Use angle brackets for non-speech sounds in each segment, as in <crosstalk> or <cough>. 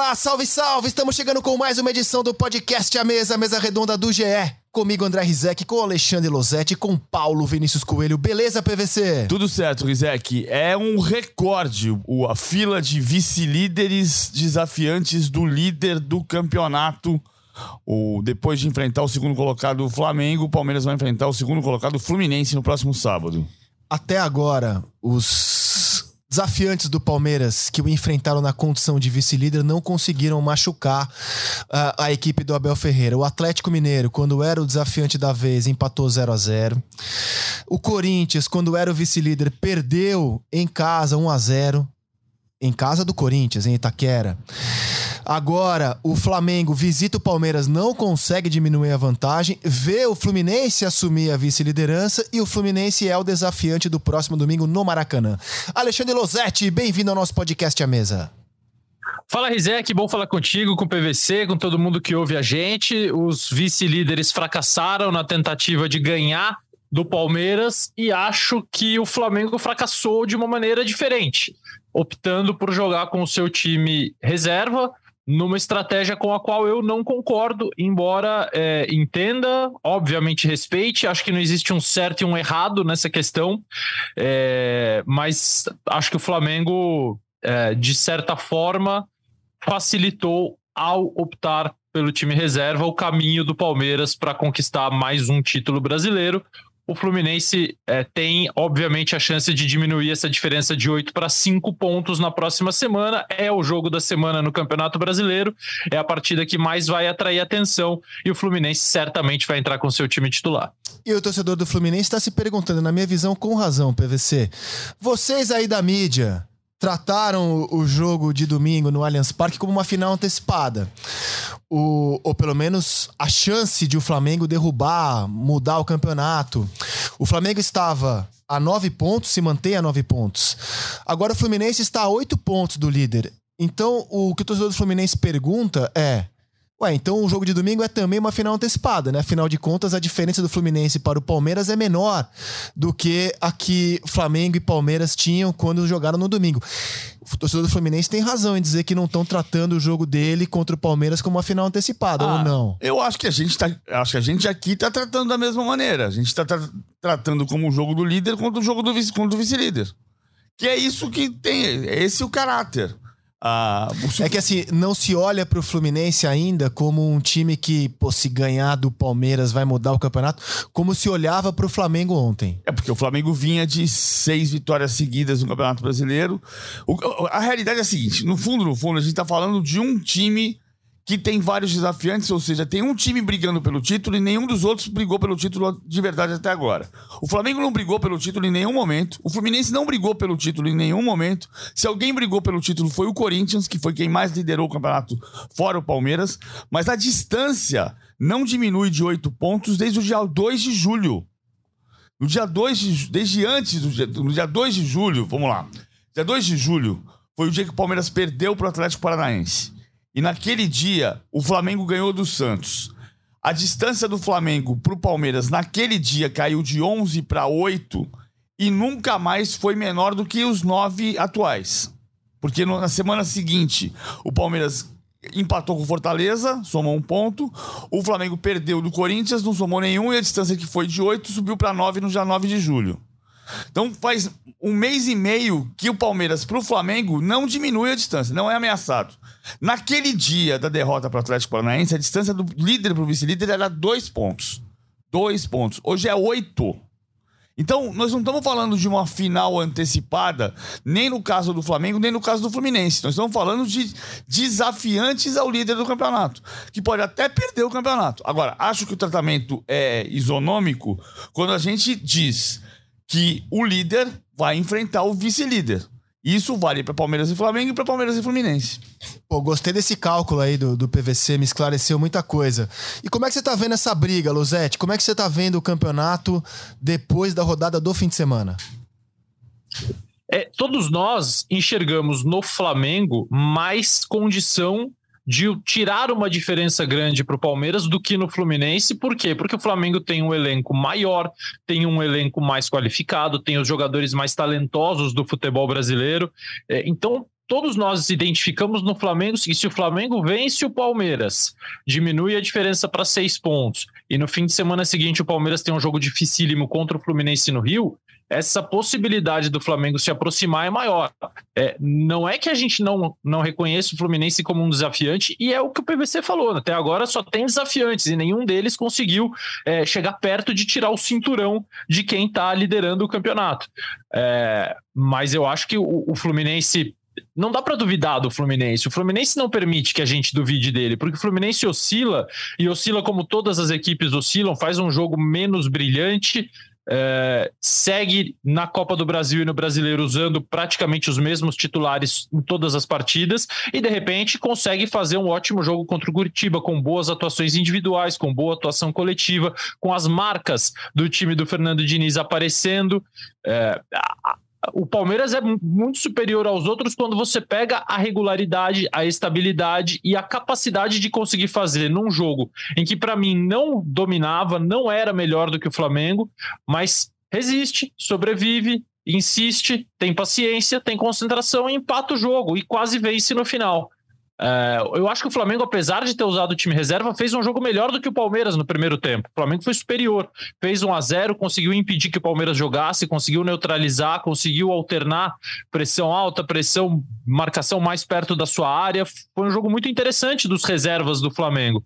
Olá, salve, salve! Estamos chegando com mais uma edição do podcast A Mesa, a mesa redonda do GE. Comigo, André Rizek, com Alexandre Losetti, com Paulo Vinícius Coelho. Beleza, PVC? Tudo certo, Rizek. É um recorde o, a fila de vice-líderes desafiantes do líder do campeonato. O, depois de enfrentar o segundo colocado o Flamengo, o Palmeiras vai enfrentar o segundo colocado Fluminense no próximo sábado. Até agora, os desafiantes do Palmeiras que o enfrentaram na condição de vice-líder não conseguiram machucar uh, a equipe do Abel Ferreira. O Atlético Mineiro, quando era o desafiante da vez, empatou 0 a 0 O Corinthians, quando era o vice-líder, perdeu em casa 1 a 0 em casa do Corinthians, em Itaquera. Agora, o Flamengo visita o Palmeiras, não consegue diminuir a vantagem, vê o Fluminense assumir a vice-liderança e o Fluminense é o desafiante do próximo domingo no Maracanã. Alexandre Losetti, bem-vindo ao nosso podcast à mesa. Fala, Rizek, bom falar contigo, com o PVC, com todo mundo que ouve a gente. Os vice-líderes fracassaram na tentativa de ganhar do Palmeiras e acho que o Flamengo fracassou de uma maneira diferente, optando por jogar com o seu time reserva, numa estratégia com a qual eu não concordo, embora é, entenda, obviamente respeite, acho que não existe um certo e um errado nessa questão, é, mas acho que o Flamengo, é, de certa forma, facilitou ao optar pelo time reserva o caminho do Palmeiras para conquistar mais um título brasileiro o Fluminense é, tem, obviamente, a chance de diminuir essa diferença de 8 para 5 pontos na próxima semana. É o jogo da semana no Campeonato Brasileiro, é a partida que mais vai atrair atenção e o Fluminense certamente vai entrar com seu time titular. E o torcedor do Fluminense está se perguntando, na minha visão, com razão, PVC. Vocês aí da mídia, trataram o jogo de domingo no Allianz Parque como uma final antecipada. O, ou pelo menos a chance de o Flamengo derrubar, mudar o campeonato. O Flamengo estava a nove pontos, se mantém a nove pontos. Agora o Fluminense está a oito pontos do líder. Então o que o torcedor do Fluminense pergunta é: Ué, então o jogo de domingo é também uma final antecipada, né? Afinal de contas, a diferença do Fluminense para o Palmeiras é menor do que a que Flamengo e Palmeiras tinham quando jogaram no domingo. O torcedor do Fluminense tem razão em dizer que não estão tratando o jogo dele contra o Palmeiras como uma final antecipada, ah, ou não? Eu acho que a gente tá, acho que a gente aqui está tratando da mesma maneira. A gente está tra tratando como o jogo do líder contra o jogo do vice, contra o vice-líder. Que é isso que tem, é esse o caráter. Ah, É que assim, não se olha para o Fluminense ainda como um time que, pô, se ganhar do Palmeiras vai mudar o campeonato, como se olhava para o Flamengo ontem. É porque o Flamengo vinha de seis vitórias seguidas no Campeonato Brasileiro. O, a realidade é a seguinte: no fundo, no fundo, a gente está falando de um time que tem vários desafiantes, ou seja, tem um time brigando pelo título e nenhum dos outros brigou pelo título de verdade até agora. O Flamengo não brigou pelo título em nenhum momento, o Fluminense não brigou pelo título em nenhum momento. Se alguém brigou pelo título foi o Corinthians, que foi quem mais liderou o campeonato, fora o Palmeiras, mas a distância não diminui de oito pontos desde o dia 2 de julho. No dia 2 de, desde antes do dia, no dia 2 de julho, vamos lá. Dia 2 de julho foi o dia que o Palmeiras perdeu para o Atlético Paranaense. E naquele dia, o Flamengo ganhou do Santos. A distância do Flamengo para o Palmeiras naquele dia caiu de 11 para 8 e nunca mais foi menor do que os 9 atuais. Porque na semana seguinte, o Palmeiras empatou com o Fortaleza, somou um ponto. O Flamengo perdeu do Corinthians, não somou nenhum e a distância que foi de 8 subiu para 9 no dia 9 de julho. Então faz um mês e meio que o Palmeiras para o Flamengo não diminui a distância, não é ameaçado. Naquele dia da derrota para o Atlético Paranaense, a distância do líder para o vice-líder era dois pontos. Dois pontos. Hoje é oito. Então, nós não estamos falando de uma final antecipada, nem no caso do Flamengo, nem no caso do Fluminense. Nós estamos falando de desafiantes ao líder do campeonato, que pode até perder o campeonato. Agora, acho que o tratamento é isonômico quando a gente diz que o líder vai enfrentar o vice-líder. Isso vale para Palmeiras e Flamengo e para Palmeiras e Fluminense. Pô, gostei desse cálculo aí do, do PVC, me esclareceu muita coisa. E como é que você tá vendo essa briga, Luzete? Como é que você tá vendo o campeonato depois da rodada do fim de semana? É, todos nós enxergamos no Flamengo mais condição de tirar uma diferença grande para o Palmeiras do que no Fluminense. Por quê? Porque o Flamengo tem um elenco maior, tem um elenco mais qualificado, tem os jogadores mais talentosos do futebol brasileiro. É, então, todos nós identificamos no Flamengo que se o Flamengo vence o Palmeiras, diminui a diferença para seis pontos, e no fim de semana seguinte o Palmeiras tem um jogo dificílimo contra o Fluminense no Rio, essa possibilidade do Flamengo se aproximar é maior. É, não é que a gente não, não reconheça o Fluminense como um desafiante, e é o que o PVC falou. Até agora só tem desafiantes, e nenhum deles conseguiu é, chegar perto de tirar o cinturão de quem está liderando o campeonato. É, mas eu acho que o, o Fluminense não dá para duvidar do Fluminense. O Fluminense não permite que a gente duvide dele, porque o Fluminense oscila e oscila como todas as equipes oscilam, faz um jogo menos brilhante, é, segue na Copa do Brasil e no Brasileiro usando praticamente os mesmos titulares em todas as partidas e de repente consegue fazer um ótimo jogo contra o Curitiba com boas atuações individuais, com boa atuação coletiva, com as marcas do time do Fernando Diniz aparecendo. É, o Palmeiras é muito superior aos outros quando você pega a regularidade, a estabilidade e a capacidade de conseguir fazer num jogo em que, para mim, não dominava, não era melhor do que o Flamengo, mas resiste, sobrevive, insiste, tem paciência, tem concentração e empata o jogo e quase vence no final. É, eu acho que o Flamengo, apesar de ter usado o time reserva, fez um jogo melhor do que o Palmeiras no primeiro tempo. O Flamengo foi superior, fez 1 a 0 conseguiu impedir que o Palmeiras jogasse, conseguiu neutralizar, conseguiu alternar pressão alta, pressão, marcação mais perto da sua área. Foi um jogo muito interessante dos reservas do Flamengo.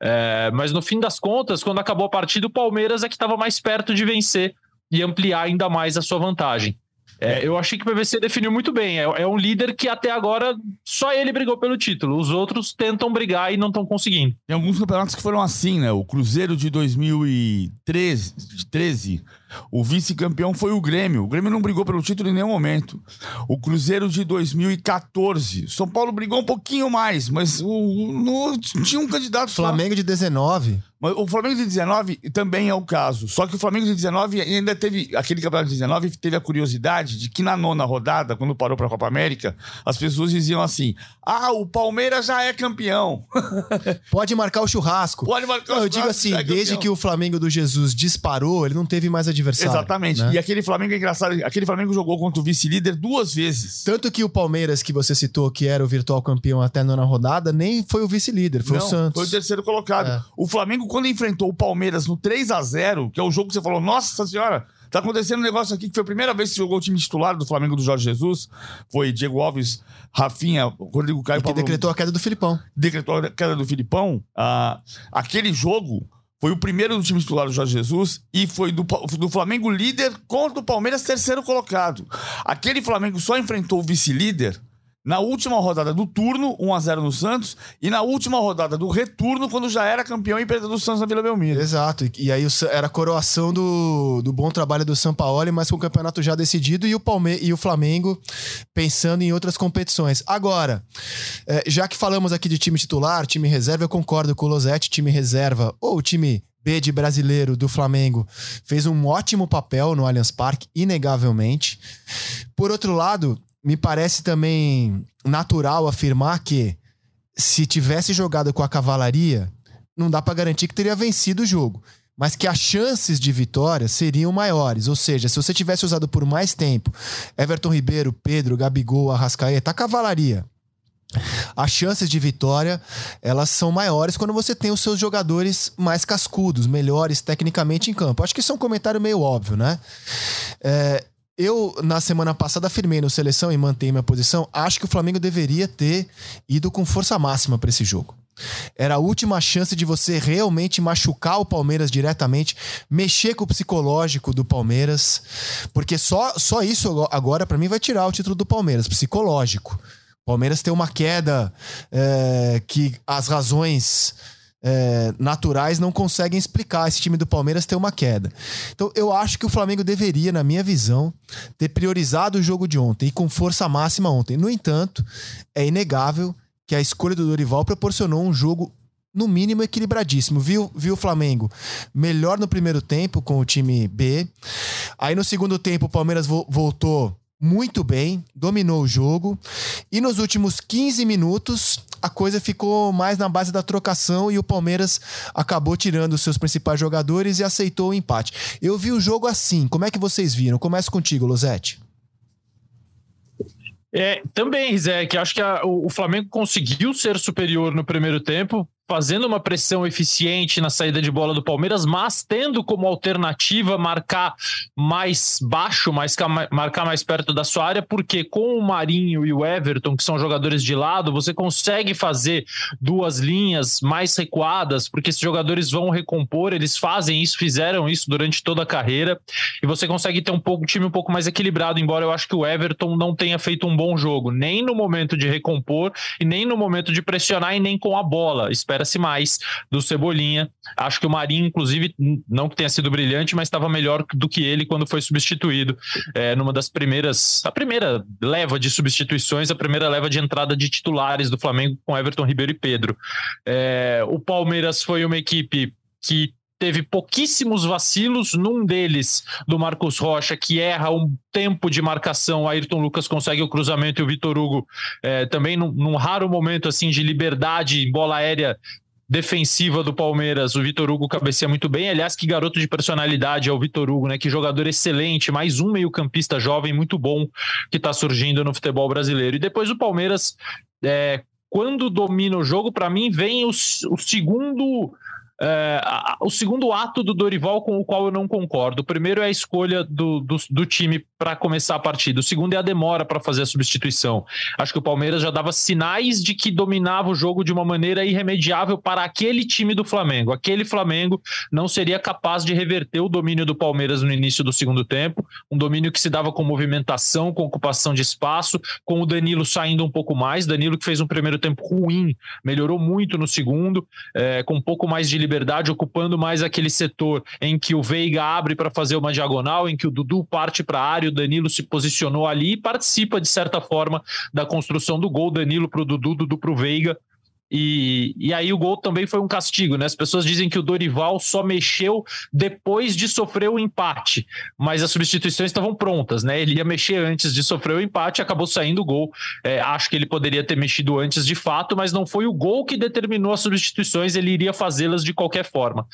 É, mas no fim das contas, quando acabou a partida, o Palmeiras é que estava mais perto de vencer e ampliar ainda mais a sua vantagem. É, eu achei que o PVC definiu muito bem. É, é, um líder que até agora só ele brigou pelo título. Os outros tentam brigar e não estão conseguindo. Tem alguns campeonatos que foram assim, né? O Cruzeiro de 2013, 13, o vice-campeão foi o Grêmio. O Grêmio não brigou pelo título em nenhum momento. O Cruzeiro de 2014. São Paulo brigou um pouquinho mais, mas o, no, tinha um candidato. Flamengo de 19. O Flamengo de 19 também é o caso. Só que o Flamengo de 19 ainda teve. Aquele campeonato de 19 teve a curiosidade de que na nona rodada, quando parou para a Copa América, as pessoas diziam assim: Ah, o Palmeiras já é campeão. <laughs> Pode marcar o churrasco. Pode marcar não, o churrasco. Eu digo assim: é desde que o Flamengo do Jesus disparou, ele não teve mais adversário. Exatamente. Né? E aquele Flamengo é engraçado. Aquele Flamengo jogou contra o vice-líder duas vezes. Tanto que o Palmeiras, que você citou, que era o virtual campeão até a nona rodada, nem foi o vice-líder, foi não, o Santos. Foi o terceiro colocado. É. O Flamengo, quando enfrentou o Palmeiras no 3 a 0 que é o jogo que você falou, nossa senhora, tá acontecendo um negócio aqui que foi a primeira vez que jogou o time titular do Flamengo do Jorge Jesus. Foi Diego Alves, Rafinha, Rodrigo Caio. E que decretou a queda do Filipão. Decretou a queda do Filipão. Ah, aquele jogo foi o primeiro do time titular do Jorge Jesus e foi do, do Flamengo líder contra o Palmeiras terceiro colocado. Aquele Flamengo só enfrentou o vice-líder na última rodada do turno, 1 a 0 no Santos, e na última rodada do retorno, quando já era campeão e perdeu do Santos na Vila Belmiro. Exato. E aí era a coroação do, do bom trabalho do São Paulo, mas com o campeonato já decidido e o, Palme e o Flamengo pensando em outras competições. Agora, é, já que falamos aqui de time titular, time reserva, eu concordo com o Losetti, time reserva, ou o time B de brasileiro do Flamengo fez um ótimo papel no Allianz Parque, inegavelmente. Por outro lado, me parece também natural afirmar que se tivesse jogado com a cavalaria, não dá para garantir que teria vencido o jogo. Mas que as chances de vitória seriam maiores. Ou seja, se você tivesse usado por mais tempo Everton Ribeiro, Pedro, Gabigol, Arrascaeta, a cavalaria. As chances de vitória, elas são maiores quando você tem os seus jogadores mais cascudos, melhores tecnicamente em campo. Acho que isso é um comentário meio óbvio, né? É, eu, na semana passada, afirmei no seleção e mantenho minha posição. Acho que o Flamengo deveria ter ido com força máxima para esse jogo. Era a última chance de você realmente machucar o Palmeiras diretamente, mexer com o psicológico do Palmeiras, porque só, só isso agora, para mim, vai tirar o título do Palmeiras, psicológico. Palmeiras tem uma queda é, que as razões é, naturais não conseguem explicar esse time do Palmeiras ter uma queda. Então eu acho que o Flamengo deveria, na minha visão, ter priorizado o jogo de ontem e com força máxima ontem. No entanto, é inegável que a escolha do Dorival proporcionou um jogo no mínimo equilibradíssimo. Viu, viu o Flamengo melhor no primeiro tempo com o time B. Aí no segundo tempo o Palmeiras vo voltou muito bem, dominou o jogo. E nos últimos 15 minutos, a coisa ficou mais na base da trocação e o Palmeiras acabou tirando os seus principais jogadores e aceitou o empate. Eu vi o jogo assim. Como é que vocês viram? Começo contigo, Losete. É, também, Zé, que acho que a, o, o Flamengo conseguiu ser superior no primeiro tempo, fazendo uma pressão eficiente na saída de bola do Palmeiras, mas tendo como alternativa marcar mais baixo, mais, marcar mais perto da sua área, porque com o Marinho e o Everton, que são jogadores de lado, você consegue fazer duas linhas mais recuadas, porque esses jogadores vão recompor, eles fazem isso, fizeram isso durante toda a carreira, e você consegue ter um pouco time um pouco mais equilibrado, embora eu acho que o Everton não tenha feito um bom jogo, nem no momento de recompor e nem no momento de pressionar e nem com a bola. Espero espera-se mais do Cebolinha. Acho que o Marinho, inclusive, não que tenha sido brilhante, mas estava melhor do que ele quando foi substituído. É, numa das primeiras, a primeira leva de substituições, a primeira leva de entrada de titulares do Flamengo com Everton Ribeiro e Pedro. É, o Palmeiras foi uma equipe que teve pouquíssimos vacilos, num deles do Marcos Rocha, que erra um tempo de marcação, Ayrton Lucas consegue o cruzamento e o Vitor Hugo é, também num, num, raro momento assim de liberdade, bola aérea defensiva do Palmeiras, o Vitor Hugo cabeceia muito bem, aliás, que garoto de personalidade é o Vitor Hugo, né, que jogador excelente, mais um meio campista jovem muito bom que está surgindo no futebol brasileiro, e depois o Palmeiras é, quando domina o jogo, para mim, vem o, o segundo é, o segundo ato do Dorival com o qual eu não concordo. O primeiro é a escolha do, do, do time para começar a partida. O segundo é a demora para fazer a substituição. Acho que o Palmeiras já dava sinais de que dominava o jogo de uma maneira irremediável para aquele time do Flamengo. Aquele Flamengo não seria capaz de reverter o domínio do Palmeiras no início do segundo tempo. Um domínio que se dava com movimentação, com ocupação de espaço, com o Danilo saindo um pouco mais. Danilo que fez um primeiro tempo ruim, melhorou muito no segundo, é, com um pouco mais de liberdade, ocupando mais aquele setor em que o Veiga abre para fazer uma diagonal, em que o Dudu parte para a área, o Danilo se posicionou ali e participa, de certa forma, da construção do gol. Danilo para o Dudu, Dudu para o Veiga. E, e aí o gol também foi um castigo, né? As pessoas dizem que o Dorival só mexeu depois de sofrer o empate, mas as substituições estavam prontas, né? Ele ia mexer antes de sofrer o empate, acabou saindo o gol. É, acho que ele poderia ter mexido antes de fato, mas não foi o gol que determinou as substituições, ele iria fazê-las de qualquer forma.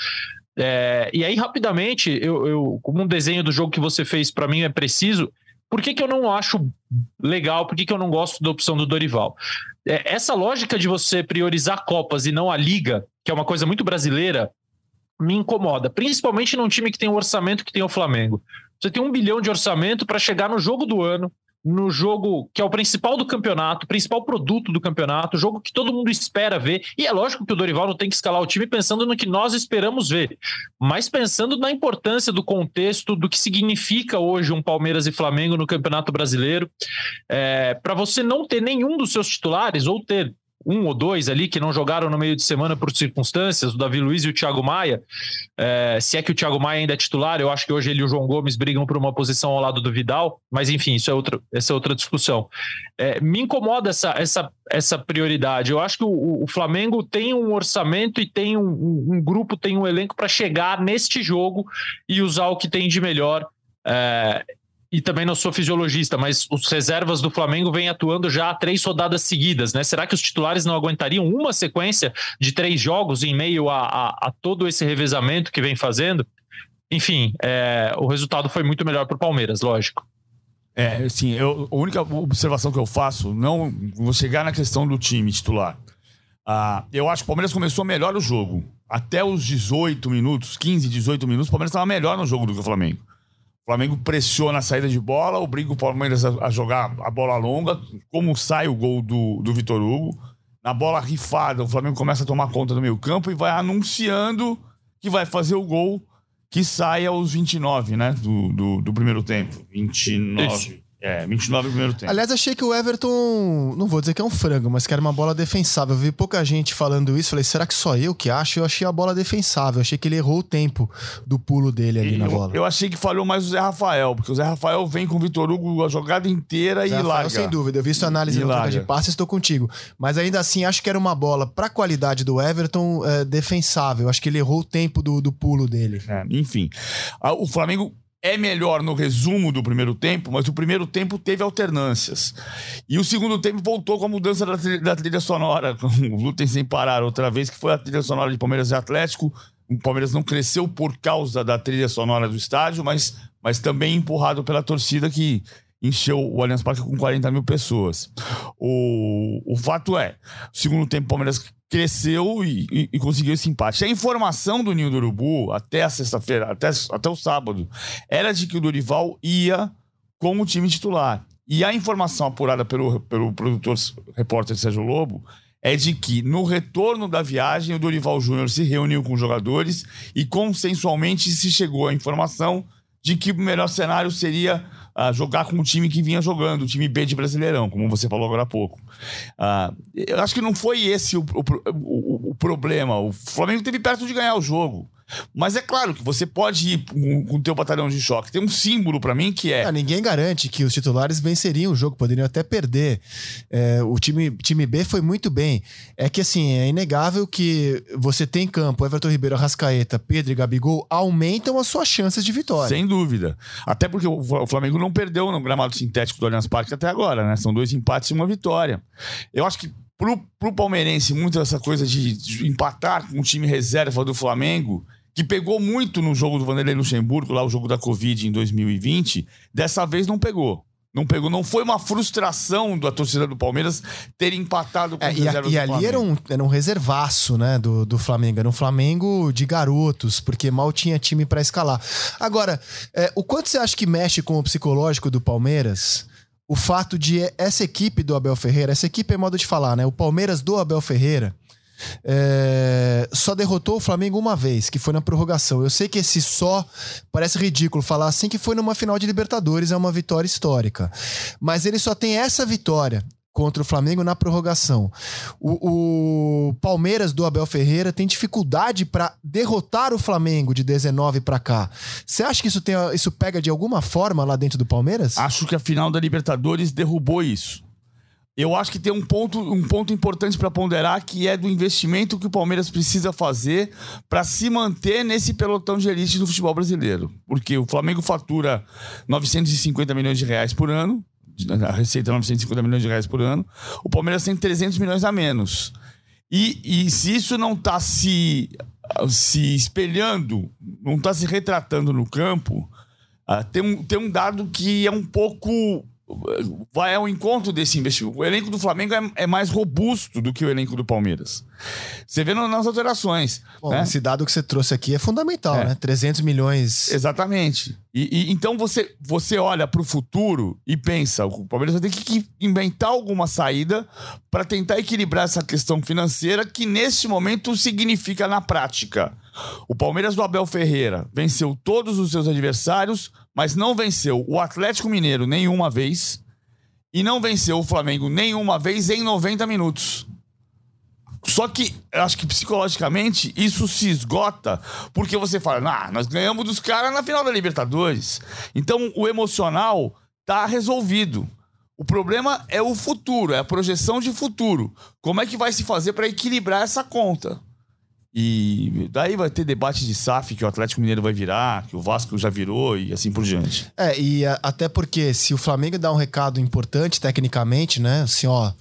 É, e aí, rapidamente, eu, eu, como um desenho do jogo que você fez para mim é preciso, por que, que eu não acho legal, por que, que eu não gosto da opção do Dorival? É, essa lógica de você priorizar Copas e não a Liga, que é uma coisa muito brasileira, me incomoda, principalmente num time que tem o orçamento que tem o Flamengo. Você tem um bilhão de orçamento para chegar no jogo do ano, no jogo que é o principal do campeonato, principal produto do campeonato, jogo que todo mundo espera ver. E é lógico que o Dorival não tem que escalar o time pensando no que nós esperamos ver, mas pensando na importância do contexto, do que significa hoje um Palmeiras e Flamengo no Campeonato Brasileiro. É, Para você não ter nenhum dos seus titulares, ou ter um ou dois ali que não jogaram no meio de semana por circunstâncias, o Davi Luiz e o Thiago Maia. É, se é que o Thiago Maia ainda é titular, eu acho que hoje ele e o João Gomes brigam por uma posição ao lado do Vidal, mas enfim, isso é outra, essa é outra discussão. É, me incomoda essa, essa, essa prioridade. Eu acho que o, o Flamengo tem um orçamento e tem um, um, grupo, tem um elenco para chegar neste jogo e usar o que tem de melhor. É, e também não sou fisiologista, mas os reservas do Flamengo vêm atuando já há três rodadas seguidas, né? Será que os titulares não aguentariam uma sequência de três jogos em meio a, a, a todo esse revezamento que vem fazendo? Enfim, é, o resultado foi muito melhor para o Palmeiras, lógico. É, assim, eu, a única observação que eu faço, não vou chegar na questão do time titular. Ah, eu acho que o Palmeiras começou melhor o jogo. Até os 18 minutos, 15, 18 minutos, o Palmeiras estava melhor no jogo do que o Flamengo. O Flamengo pressiona a saída de bola, obriga o Palmeiras a, a jogar a bola longa, como sai o gol do, do Vitor Hugo. Na bola rifada, o Flamengo começa a tomar conta do meio campo e vai anunciando que vai fazer o gol que sai aos 29, né? Do, do, do primeiro tempo. 29. Isso. É, 29 no primeiro tempo. Aliás, achei que o Everton, não vou dizer que é um frango, mas que era uma bola defensável. Eu vi pouca gente falando isso. Falei, será que só eu que acho? Eu achei a bola defensável. Achei que ele errou o tempo do pulo dele ali e na eu, bola. Eu achei que falhou mais o Zé Rafael, porque o Zé Rafael vem com o Vitor Hugo a jogada inteira Zé e Rafael, larga. Sem dúvida, eu vi sua análise no troca de passes, estou contigo. Mas ainda assim, acho que era uma bola, para a qualidade do Everton, é, defensável. Acho que ele errou o tempo do, do pulo dele. É, enfim, o Flamengo é melhor no resumo do primeiro tempo, mas o primeiro tempo teve alternâncias. E o segundo tempo voltou com a mudança da trilha, da trilha sonora, <laughs> com o Lutem Sem Parar, outra vez, que foi a trilha sonora de Palmeiras e Atlético. O Palmeiras não cresceu por causa da trilha sonora do estádio, mas, mas também empurrado pela torcida que encheu o Allianz Parque com 40 mil pessoas. O, o fato é, segundo tempo o Palmeiras cresceu e, e, e, conseguiu esse empate. A informação do Ninho do Urubu, até a sexta-feira, até, até o sábado, era de que o Dorival ia com o time titular. E a informação apurada pelo, pelo produtor repórter Sérgio Lobo é de que no retorno da viagem o Dorival Júnior se reuniu com os jogadores e consensualmente se chegou à informação de que o melhor cenário seria uh, jogar com o time que vinha jogando, o time B de Brasileirão, como você falou agora há pouco. Uh, eu acho que não foi esse o, o, o, o problema. O Flamengo teve perto de ganhar o jogo. Mas é claro que você pode ir com o teu batalhão de choque. Tem um símbolo para mim que é. Ah, ninguém garante que os titulares venceriam o jogo, poderiam até perder. É, o time, time B foi muito bem. É que assim, é inegável que você tem em campo Everton Ribeiro, Arrascaeta, Pedro e Gabigol aumentam as suas chances de vitória. Sem dúvida. Até porque o Flamengo não perdeu no gramado sintético do Allianz Parque até agora, né? São dois empates e uma vitória. Eu acho que pro, pro palmeirense, muito essa coisa de, de empatar com o time reserva do Flamengo que pegou muito no jogo do Vanderlei Luxemburgo, lá o jogo da Covid em 2020, dessa vez não pegou. Não pegou, não foi uma frustração da torcida do Palmeiras ter empatado com é, e, a, e ali era um, era um reservaço, né, do, do Flamengo. Era um Flamengo de garotos, porque mal tinha time para escalar. Agora, é, o quanto você acha que mexe com o psicológico do Palmeiras? O fato de essa equipe do Abel Ferreira, essa equipe é modo de falar, né? O Palmeiras do Abel Ferreira é, só derrotou o Flamengo uma vez, que foi na prorrogação. Eu sei que esse só parece ridículo falar assim que foi numa final de Libertadores, é uma vitória histórica. Mas ele só tem essa vitória contra o Flamengo na prorrogação. O, o Palmeiras do Abel Ferreira tem dificuldade para derrotar o Flamengo de 19 para cá. Você acha que isso, tem, isso pega de alguma forma lá dentro do Palmeiras? Acho que a final da Libertadores derrubou isso. Eu acho que tem um ponto, um ponto importante para ponderar que é do investimento que o Palmeiras precisa fazer para se manter nesse pelotão de elite do futebol brasileiro. Porque o Flamengo fatura 950 milhões de reais por ano, a receita é 950 milhões de reais por ano, o Palmeiras tem 300 milhões a menos. E, e se isso não está se, se espelhando, não está se retratando no campo, uh, tem, um, tem um dado que é um pouco vai ao encontro desse investimento. O elenco do Flamengo é, é, mais robusto do que o elenco do Palmeiras. Você vê nas alterações. Bom, né? Esse dado que você trouxe aqui é fundamental, é. né? 300 milhões. Exatamente. E, e então você, você olha para o futuro e pensa: o Palmeiras vai ter que inventar alguma saída para tentar equilibrar essa questão financeira que neste momento significa na prática. O Palmeiras do Abel Ferreira venceu todos os seus adversários mas não venceu o Atlético Mineiro nenhuma vez e não venceu o Flamengo nenhuma vez em 90 minutos. Só que eu acho que psicologicamente isso se esgota porque você fala, ah, nós ganhamos dos caras na final da Libertadores. Então o emocional tá resolvido. O problema é o futuro, é a projeção de futuro. Como é que vai se fazer para equilibrar essa conta? E daí vai ter debate de SAF que o Atlético Mineiro vai virar, que o Vasco já virou e assim por diante. É, e a, até porque se o Flamengo dá um recado importante tecnicamente, né? Assim, ó,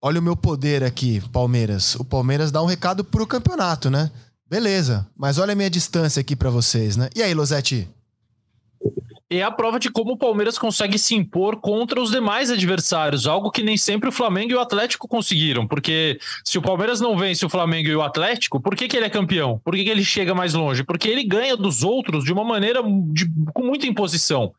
olha o meu poder aqui, Palmeiras. O Palmeiras dá um recado pro campeonato, né? Beleza, mas olha a minha distância aqui para vocês, né? E aí, Losetti? é a prova de como o Palmeiras consegue se impor contra os demais adversários, algo que nem sempre o Flamengo e o Atlético conseguiram, porque se o Palmeiras não vence o Flamengo e o Atlético, por que, que ele é campeão? Por que, que ele chega mais longe? Porque ele ganha dos outros de uma maneira de, com muita imposição.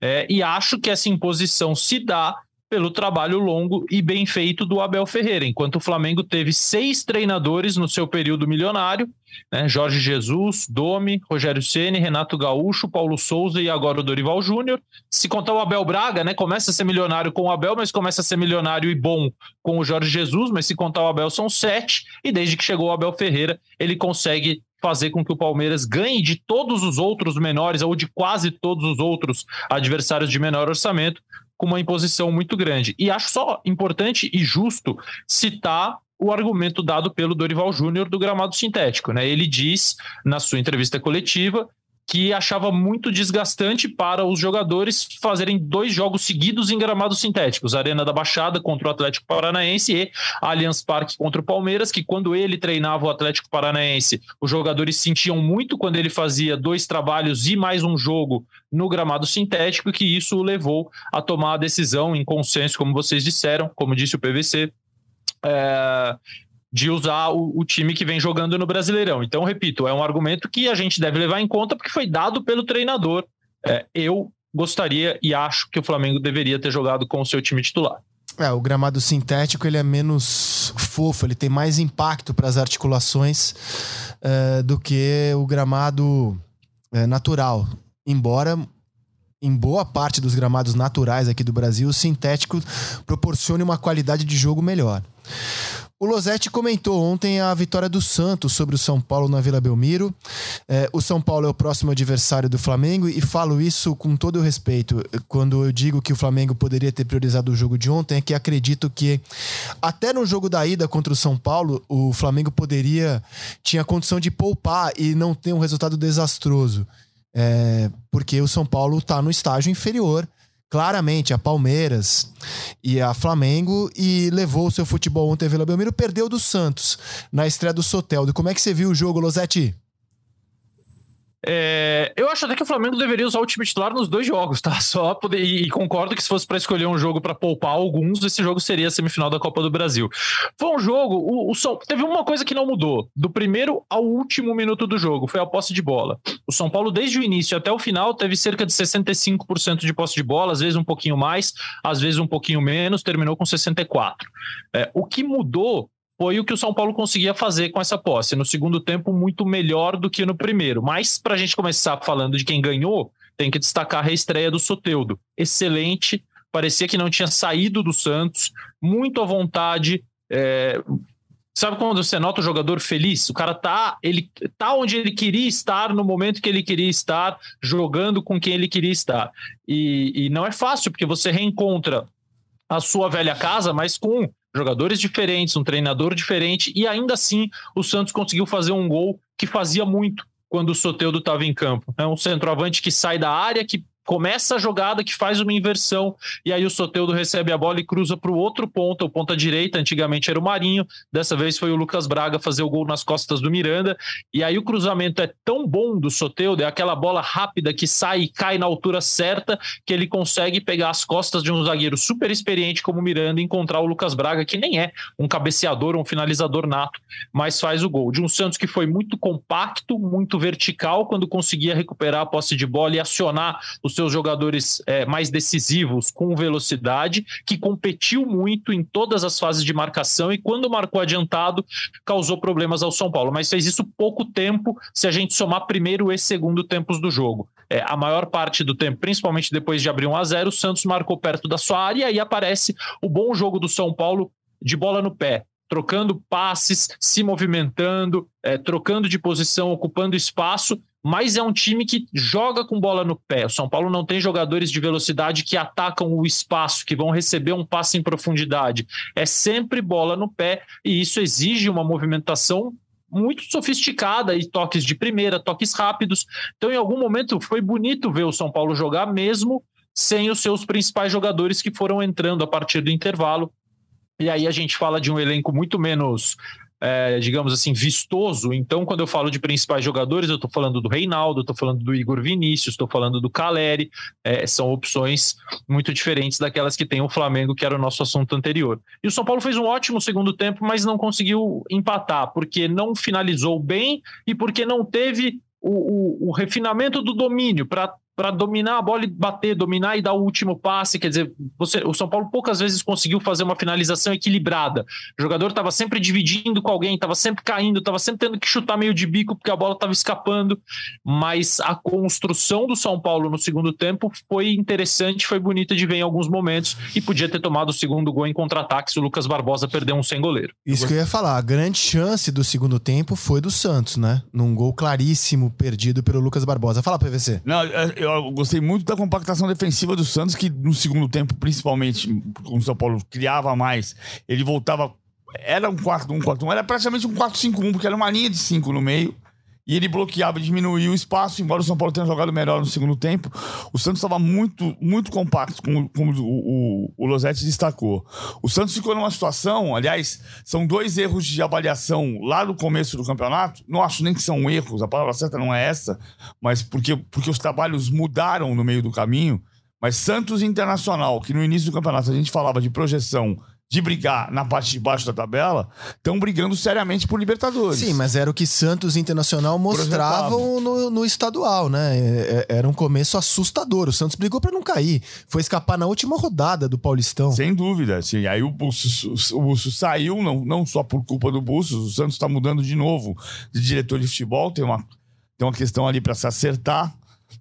É, e acho que essa imposição se dá pelo trabalho longo e bem feito do Abel Ferreira, enquanto o Flamengo teve seis treinadores no seu período milionário, né? Jorge Jesus, Domi, Rogério Ceni, Renato Gaúcho, Paulo Souza e agora o Dorival Júnior. Se contar o Abel Braga, né? Começa a ser milionário com o Abel, mas começa a ser milionário e bom com o Jorge Jesus, mas se contar o Abel são sete, e desde que chegou o Abel Ferreira, ele consegue fazer com que o Palmeiras ganhe de todos os outros menores, ou de quase todos os outros adversários de menor orçamento, com uma imposição muito grande. E acho só importante e justo citar o argumento dado pelo Dorival Júnior do gramado sintético. Né? Ele diz, na sua entrevista coletiva, que achava muito desgastante para os jogadores fazerem dois jogos seguidos em gramados sintéticos, Arena da Baixada contra o Atlético Paranaense e Allianz Parque contra o Palmeiras, que quando ele treinava o Atlético Paranaense, os jogadores sentiam muito quando ele fazia dois trabalhos e mais um jogo no gramado sintético, que isso o levou a tomar a decisão em consenso, como vocês disseram, como disse o PVC, é, de usar o, o, time que vem jogando no Brasileirão. Então, repito, é um argumento que a gente deve levar em conta porque foi dado pelo treinador. É, eu gostaria e acho que o Flamengo deveria ter jogado com o seu time titular. É, o gramado sintético ele é menos fofo, ele tem mais impacto para as articulações é, do que o gramado é, natural. Embora em boa parte dos gramados naturais aqui do Brasil, o sintético proporcione uma qualidade de jogo melhor. O Losetti comentou ontem a vitória do Santos sobre o São Paulo na Vila Belmiro. É, o São Paulo é o próximo adversário do Flamengo e falo isso com todo o respeito. Quando eu digo que o Flamengo poderia ter priorizado o jogo de ontem, é que acredito que até no jogo da ida contra o São Paulo, o Flamengo poderia, tinha condição de poupar e não ter um resultado desastroso. É, porque o São Paulo está no estágio inferior claramente a Palmeiras e a Flamengo e levou o seu futebol ontem a Vila Belmiro, perdeu do Santos na estreia do Soteldo. Como é que você viu o jogo, Losetti? É, eu acho até que o Flamengo deveria usar o time titular nos dois jogos, tá? <laughs> Só poder, e, e concordo que se fosse para escolher um jogo para poupar alguns, esse jogo seria a semifinal da Copa do Brasil. Foi um jogo, o, o São, teve uma coisa que não mudou, do primeiro ao último minuto do jogo, foi a posse de bola. O São Paulo, desde o início até o final, teve cerca de 65% de posse de bola, às vezes um pouquinho mais, às vezes um pouquinho menos, terminou com 64%. É, o que mudou foi o que o São Paulo conseguia fazer com essa posse. No segundo tempo, muito melhor do que no primeiro. Mas, para a gente começar falando de quem ganhou, tem que destacar a reestreia do Soteudo. Excelente, parecia que não tinha saído do Santos, muito à vontade. É... Sabe quando você nota o jogador feliz? O cara tá, ele tá onde ele queria estar, no momento que ele queria estar, jogando com quem ele queria estar. E, e não é fácil, porque você reencontra a sua velha casa, mas com jogadores diferentes, um treinador diferente, e ainda assim o Santos conseguiu fazer um gol que fazia muito quando o Soteudo estava em campo. É um centroavante que sai da área, que começa a jogada que faz uma inversão e aí o Soteudo recebe a bola e cruza para o outro ponta, o ponta direita, antigamente era o Marinho, dessa vez foi o Lucas Braga fazer o gol nas costas do Miranda, e aí o cruzamento é tão bom do Soteudo, é aquela bola rápida que sai e cai na altura certa, que ele consegue pegar as costas de um zagueiro super experiente como o Miranda e encontrar o Lucas Braga, que nem é um cabeceador, um finalizador nato, mas faz o gol. De um Santos que foi muito compacto, muito vertical quando conseguia recuperar a posse de bola e acionar os seus jogadores é, mais decisivos com velocidade, que competiu muito em todas as fases de marcação e quando marcou adiantado causou problemas ao São Paulo, mas fez isso pouco tempo se a gente somar primeiro e segundo tempos do jogo. É, a maior parte do tempo, principalmente depois de abrir 1 a 0 o Santos marcou perto da sua área e aí aparece o bom jogo do São Paulo de bola no pé, trocando passes, se movimentando, é, trocando de posição, ocupando espaço mas é um time que joga com bola no pé. O São Paulo não tem jogadores de velocidade que atacam o espaço, que vão receber um passe em profundidade. É sempre bola no pé e isso exige uma movimentação muito sofisticada e toques de primeira, toques rápidos. Então, em algum momento, foi bonito ver o São Paulo jogar mesmo sem os seus principais jogadores que foram entrando a partir do intervalo. E aí a gente fala de um elenco muito menos é, digamos assim, vistoso. Então, quando eu falo de principais jogadores, eu estou falando do Reinaldo, estou falando do Igor Vinícius, estou falando do Caleri. É, são opções muito diferentes daquelas que tem o Flamengo, que era o nosso assunto anterior. E o São Paulo fez um ótimo segundo tempo, mas não conseguiu empatar, porque não finalizou bem e porque não teve o, o, o refinamento do domínio para para dominar a bola e bater, dominar e dar o último passe. Quer dizer, você, o São Paulo poucas vezes conseguiu fazer uma finalização equilibrada. O jogador estava sempre dividindo com alguém, estava sempre caindo, estava sempre tendo que chutar meio de bico porque a bola estava escapando. Mas a construção do São Paulo no segundo tempo foi interessante, foi bonita de ver em alguns momentos e podia ter tomado o segundo gol em contra-ataque se o Lucas Barbosa perdeu um sem goleiro. Isso que eu ia falar. A grande chance do segundo tempo foi do Santos, né? Num gol claríssimo perdido pelo Lucas Barbosa. Fala, PVC. Não, eu eu gostei muito da compactação defensiva do Santos, que no segundo tempo, principalmente, quando o São Paulo criava mais, ele voltava. Era um 4-1, 4-1, era praticamente um 4-5-1, porque era uma linha de 5 no meio. E ele bloqueava diminuía o espaço, embora o São Paulo tenha jogado melhor no segundo tempo. O Santos estava muito, muito compacto, como, como o, o, o Losetti destacou. O Santos ficou numa situação, aliás, são dois erros de avaliação lá no começo do campeonato. Não acho nem que são erros, a palavra certa não é essa, mas porque, porque os trabalhos mudaram no meio do caminho. Mas Santos Internacional, que no início do campeonato a gente falava de projeção de brigar na parte de baixo da tabela, estão brigando seriamente por Libertadores. Sim, mas era o que Santos Internacional mostravam no, no, estadual, né? É, é, era um começo assustador. O Santos brigou para não cair. Foi escapar na última rodada do Paulistão. Sem dúvida. Sim. Aí o Bustos, o saiu, não, não só por culpa do Bustos, o Santos está mudando de novo de diretor de futebol. Tem uma, tem uma questão ali para se acertar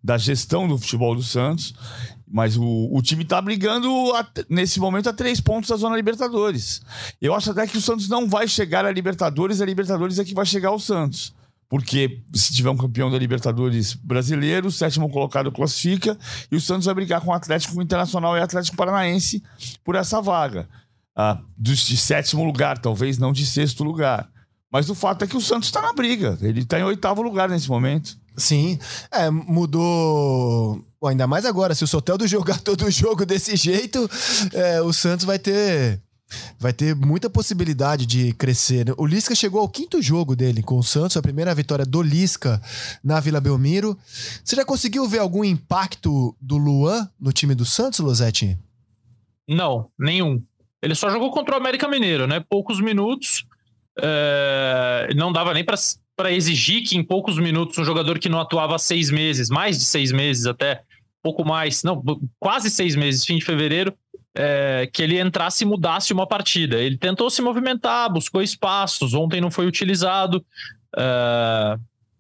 da gestão do futebol do Santos. Mas o, o time tá brigando a, nesse momento a três pontos da zona Libertadores. Eu acho até que o Santos não vai chegar à Libertadores, a Libertadores é que vai chegar ao Santos. Porque se tiver um campeão da Libertadores brasileiro, o sétimo colocado classifica e o Santos vai brigar com o Atlético Internacional e o Atlético Paranaense por essa vaga. Ah, de sétimo lugar, talvez não de sexto lugar. Mas o fato é que o Santos está na briga. Ele está em oitavo lugar nesse momento. Sim. É, mudou Pô, ainda mais agora, se o Soteldo <laughs> jogar todo o jogo desse jeito, é, o Santos vai ter vai ter muita possibilidade de crescer. Né? O Lisca chegou ao quinto jogo dele com o Santos, a primeira vitória do Lisca na Vila Belmiro. Você já conseguiu ver algum impacto do Luan no time do Santos, Losetti? Não, nenhum. Ele só jogou contra o América Mineiro, né? Poucos minutos. É... Não dava nem para exigir que em poucos minutos um jogador que não atuava há seis meses, mais de seis meses até, pouco mais, não, quase seis meses, fim de fevereiro, é, que ele entrasse e mudasse uma partida. Ele tentou se movimentar, buscou espaços, ontem não foi utilizado, é,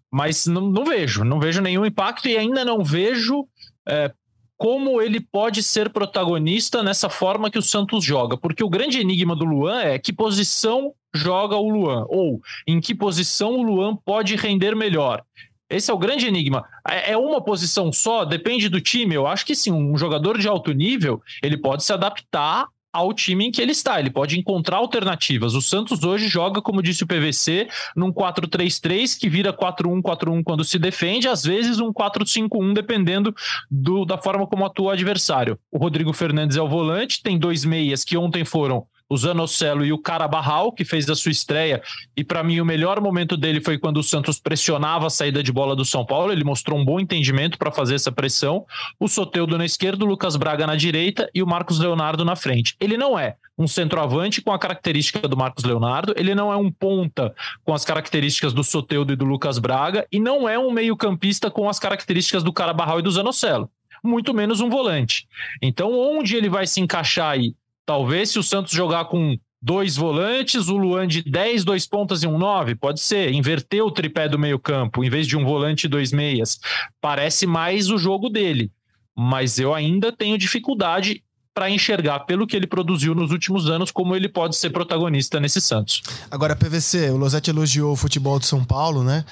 mas não, não, vejo, não vejo nenhum impacto e ainda não vejo é, como ele pode ser protagonista nessa forma que o Santos joga, porque o grande enigma do Luan é que posição joga o Luan, ou em que posição o Luan pode render melhor. Esse é o grande enigma. É, é uma posição só? Depende do time? Eu acho que sim. Um jogador de alto nível, ele pode se adaptar ao time em que ele está. Ele pode encontrar alternativas. O Santos hoje joga, como disse o PVC, num 4-3-3 que vira 4-1-4-1 quando se defende, às vezes um 4-5-1, dependendo do, da forma como atua o adversário. O Rodrigo Fernandes é o volante, tem dois meias que ontem foram o Zanocelo e o Carabarral, que fez a sua estreia. E para mim, o melhor momento dele foi quando o Santos pressionava a saída de bola do São Paulo. Ele mostrou um bom entendimento para fazer essa pressão. O Soteudo na esquerda, o Lucas Braga na direita e o Marcos Leonardo na frente. Ele não é um centroavante com a característica do Marcos Leonardo, ele não é um ponta com as características do Soteudo e do Lucas Braga, e não é um meio-campista com as características do Carabarral e do Zanocelo muito menos um volante. Então, onde ele vai se encaixar aí? Talvez se o Santos jogar com dois volantes, o Luan de 10, dois pontas e um 9, pode ser. Inverter o tripé do meio-campo, em vez de um volante e dois meias. Parece mais o jogo dele. Mas eu ainda tenho dificuldade para enxergar, pelo que ele produziu nos últimos anos, como ele pode ser protagonista nesse Santos. Agora, PVC, o Losetti elogiou o futebol de São Paulo, né?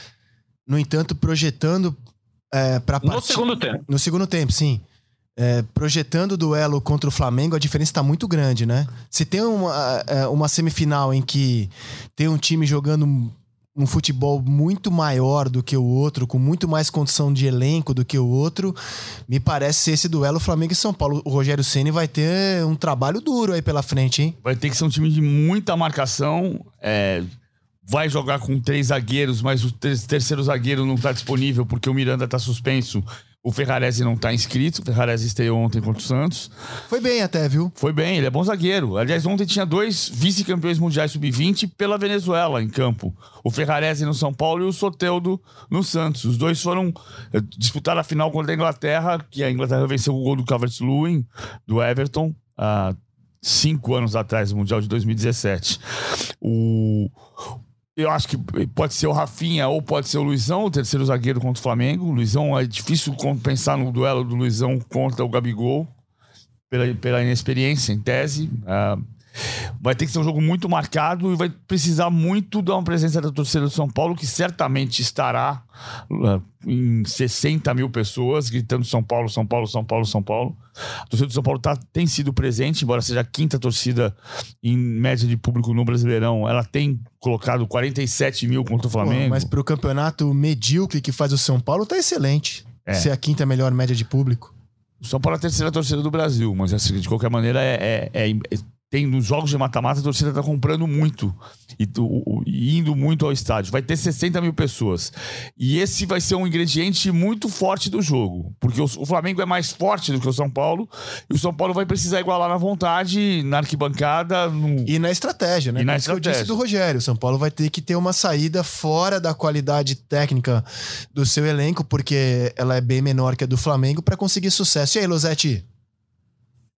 No entanto, projetando é, para. No segundo tempo. No segundo tempo, sim é, projetando o duelo contra o Flamengo, a diferença está muito grande, né? Se tem uma, é, uma semifinal em que tem um time jogando um futebol muito maior do que o outro, com muito mais condição de elenco do que o outro, me parece ser esse duelo Flamengo e São Paulo. O Rogério Ceni vai ter um trabalho duro aí pela frente, hein? Vai ter que ser um time de muita marcação. É, vai jogar com três zagueiros, mas o terceiro zagueiro não está disponível porque o Miranda está suspenso o Ferrarese não tá inscrito. O Ferrarese estreou ontem contra o Santos. Foi bem até, viu? Foi bem, ele é bom zagueiro. Aliás, ontem tinha dois vice-campeões mundiais sub-20 pela Venezuela em campo. O Ferrarese no São Paulo e o Soteldo no Santos. Os dois foram eh, disputar a final contra a Inglaterra, que a Inglaterra venceu o gol do Calvert-Lewin, do Everton, há cinco anos atrás, no Mundial de 2017. O eu acho que pode ser o Rafinha ou pode ser o Luizão, o terceiro zagueiro contra o Flamengo. O Luizão é difícil pensar no duelo do Luizão contra o Gabigol, pela, pela inexperiência, em tese. Uh, vai ter que ser um jogo muito marcado e vai precisar muito uma presença da torcida do São Paulo, que certamente estará uh, em 60 mil pessoas gritando São Paulo, São Paulo, São Paulo, São Paulo. A torcida do São Paulo tá, tem sido presente, embora seja a quinta torcida em média de público no Brasileirão. Ela tem colocado 47 mil contra o Flamengo. Pô, mas para o campeonato medíocre que faz o São Paulo, tá excelente. É. Ser a quinta melhor média de público. O São Paulo é a terceira torcida do Brasil, mas assim, de qualquer maneira é, é, é tem nos jogos de mata-mata, a torcida tá comprando muito e, o, e, indo muito ao estádio. Vai ter 60 mil pessoas. E esse vai ser um ingrediente muito forte do jogo. Porque o, o, Flamengo é mais forte do que o São Paulo. E o São Paulo vai precisar igualar na vontade, na arquibancada. No... E na estratégia, né? E na estratégia. eu disse do Rogério. O São Paulo vai ter que ter uma saída fora da qualidade técnica do seu elenco, porque ela é bem menor que a do Flamengo, para conseguir sucesso. E aí, Losetti?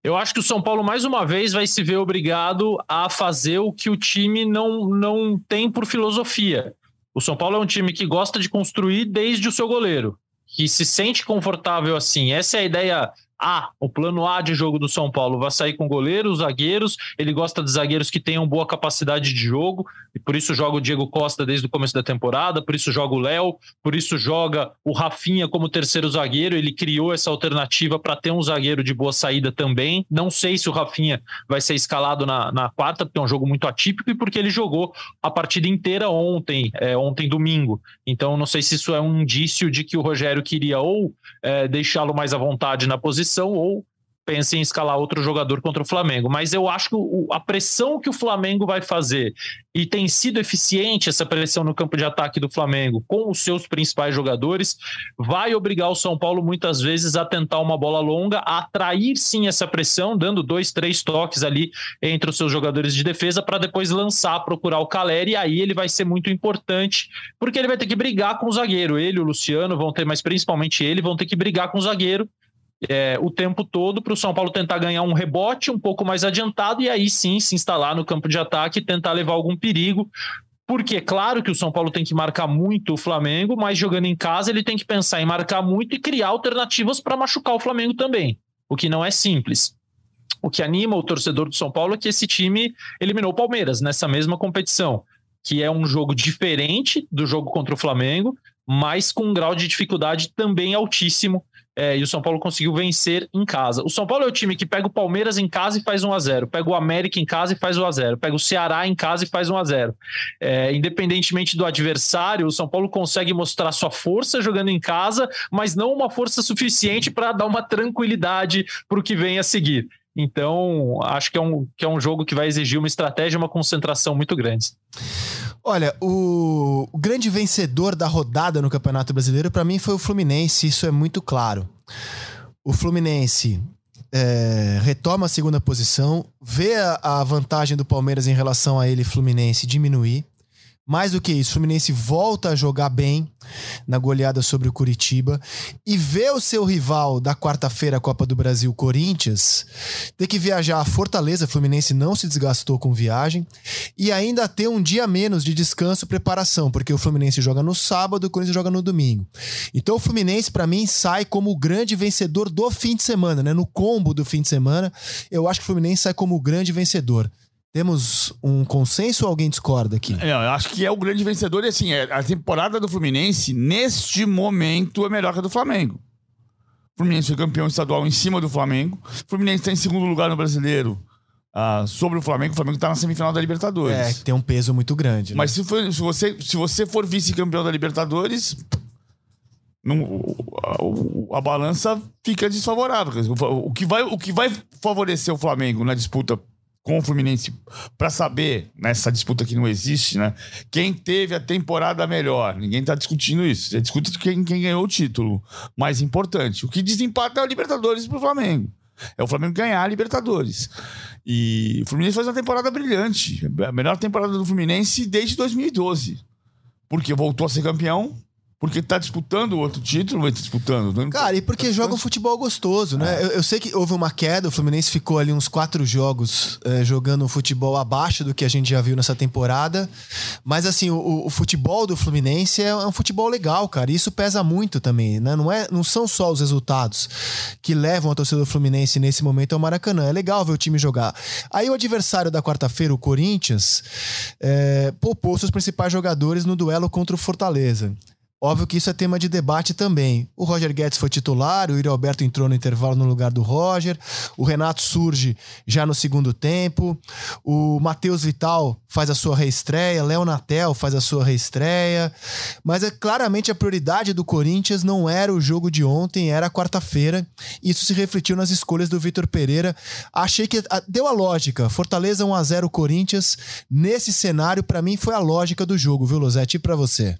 Eu acho que o São Paulo, mais uma vez, vai se ver obrigado a fazer o que o time não, não tem por filosofia. O São Paulo é um time que gosta de construir desde o seu goleiro, que se sente confortável assim. Essa é a ideia a, o plano A de jogo do São Paulo vai sair com goleiros, zagueiros. Ele gosta de zagueiros que tenham boa capacidade de jogo, e por isso joga o Diego Costa desde o começo da temporada, por isso joga o Léo, por isso joga o Rafinha como terceiro zagueiro. Ele criou essa alternativa para ter um zagueiro de boa saída também. Não sei se o Rafinha vai ser escalado na, na quarta, porque é um jogo muito atípico e porque ele jogou a partida inteira ontem, é, ontem domingo. Então não sei se isso é um indício de que o Rogério queria ou é, deixá-lo mais à vontade na posição posição ou pense em escalar outro jogador contra o Flamengo. Mas eu acho que o, a pressão que o Flamengo vai fazer, e tem sido eficiente essa pressão no campo de ataque do Flamengo com os seus principais jogadores, vai obrigar o São Paulo muitas vezes a tentar uma bola longa, a atrair sim essa pressão, dando dois, três toques ali entre os seus jogadores de defesa para depois lançar, procurar o Caleri, e aí ele vai ser muito importante, porque ele vai ter que brigar com o zagueiro. Ele o Luciano vão ter, mas principalmente ele, vão ter que brigar com o zagueiro é, o tempo todo para o São Paulo tentar ganhar um rebote um pouco mais adiantado e aí sim se instalar no campo de ataque e tentar levar algum perigo. Porque, claro que o São Paulo tem que marcar muito o Flamengo, mas jogando em casa ele tem que pensar em marcar muito e criar alternativas para machucar o Flamengo também, o que não é simples. O que anima o torcedor do São Paulo é que esse time eliminou o Palmeiras nessa mesma competição, que é um jogo diferente do jogo contra o Flamengo, mas com um grau de dificuldade também altíssimo é, e o São Paulo conseguiu vencer em casa. O São Paulo é o time que pega o Palmeiras em casa e faz 1 a 0 pega o América em casa e faz 1 a 0 pega o Ceará em casa e faz 1 a 0 é, Independentemente do adversário, o São Paulo consegue mostrar sua força jogando em casa, mas não uma força suficiente para dar uma tranquilidade para o que vem a seguir. Então, acho que é, um, que é um jogo que vai exigir uma estratégia e uma concentração muito grandes. Olha, o, o grande vencedor da rodada no Campeonato Brasileiro, para mim, foi o Fluminense, isso é muito claro. O Fluminense é, retoma a segunda posição, vê a, a, vantagem do Palmeiras em relação a ele, Fluminense, diminuir. Mais do que isso, o Fluminense volta a jogar bem na goleada sobre o Curitiba e vê o seu rival da quarta-feira, Copa do Brasil, Corinthians, ter que viajar a Fortaleza. O Fluminense não se desgastou com viagem e ainda ter um dia menos de descanso e preparação, porque o Fluminense joga no sábado, o Corinthians joga no domingo. Então o Fluminense, para mim, sai como o grande vencedor do fim de semana, né? No combo do fim de semana, eu acho que o Fluminense sai como o grande vencedor. Temos um consenso ou alguém discorda aqui? É, eu acho que é o grande vencedor. E assim, é, a temporada do Fluminense, neste momento, é melhor que a do Flamengo. O Fluminense foi campeão estadual em cima do Flamengo. O Fluminense está em segundo lugar no brasileiro. Uh, sobre o Flamengo, o Flamengo está na semifinal da Libertadores. É, tem um peso muito grande. Né? Mas se, for, se, você, se você for vice-campeão da Libertadores, não, a, a, balança fica desfavorável. O, que vai, o que vai favorecer o Flamengo na disputa com o Fluminense para saber, nessa disputa que não existe, né? Quem teve a temporada melhor. Ninguém está discutindo isso. Você discute quem, quem ganhou o título. Mais importante. O que desempata é a Libertadores pro Flamengo. É o Flamengo ganhar a Libertadores. E o Fluminense faz uma temporada brilhante. A melhor temporada do Fluminense desde 2012. Porque voltou a ser campeão porque tá disputando o outro título, vai disputando. Não Cara, e porque joga um futebol gostoso, né? Eu, eu sei que houve uma queda, o Fluminense ficou ali uns quatro jogos eh, jogando um futebol abaixo do que a gente já viu nessa temporada. Mas assim, o, o futebol do Fluminense é, é um futebol legal, cara. E isso pesa muito também, né? Não, é, não são só os resultados que levam a torcida do Fluminense nesse momento ao Maracanã. É legal ver o time jogar. Aí o adversário da quarta-feira, o Corinthians, eh, poupou seus principais jogadores no duelo contra o Fortaleza. Óbvio que isso é tema de debate também. O Roger Guedes foi titular, o Yuri Alberto entrou no intervalo no lugar do Roger, o Renato surge já no segundo tempo, o Matheus Vital faz a sua reestreia, Léo Natel faz a sua reestreia, mas é claramente a prioridade do Corinthians não era o jogo de ontem, era a quarta-feira. Isso se refletiu nas escolhas do Vitor Pereira. Achei que ah, deu a lógica. Fortaleza 1 a 0 Corinthians. Nesse cenário, para mim foi a lógica do jogo, viu, Losetti? E para você?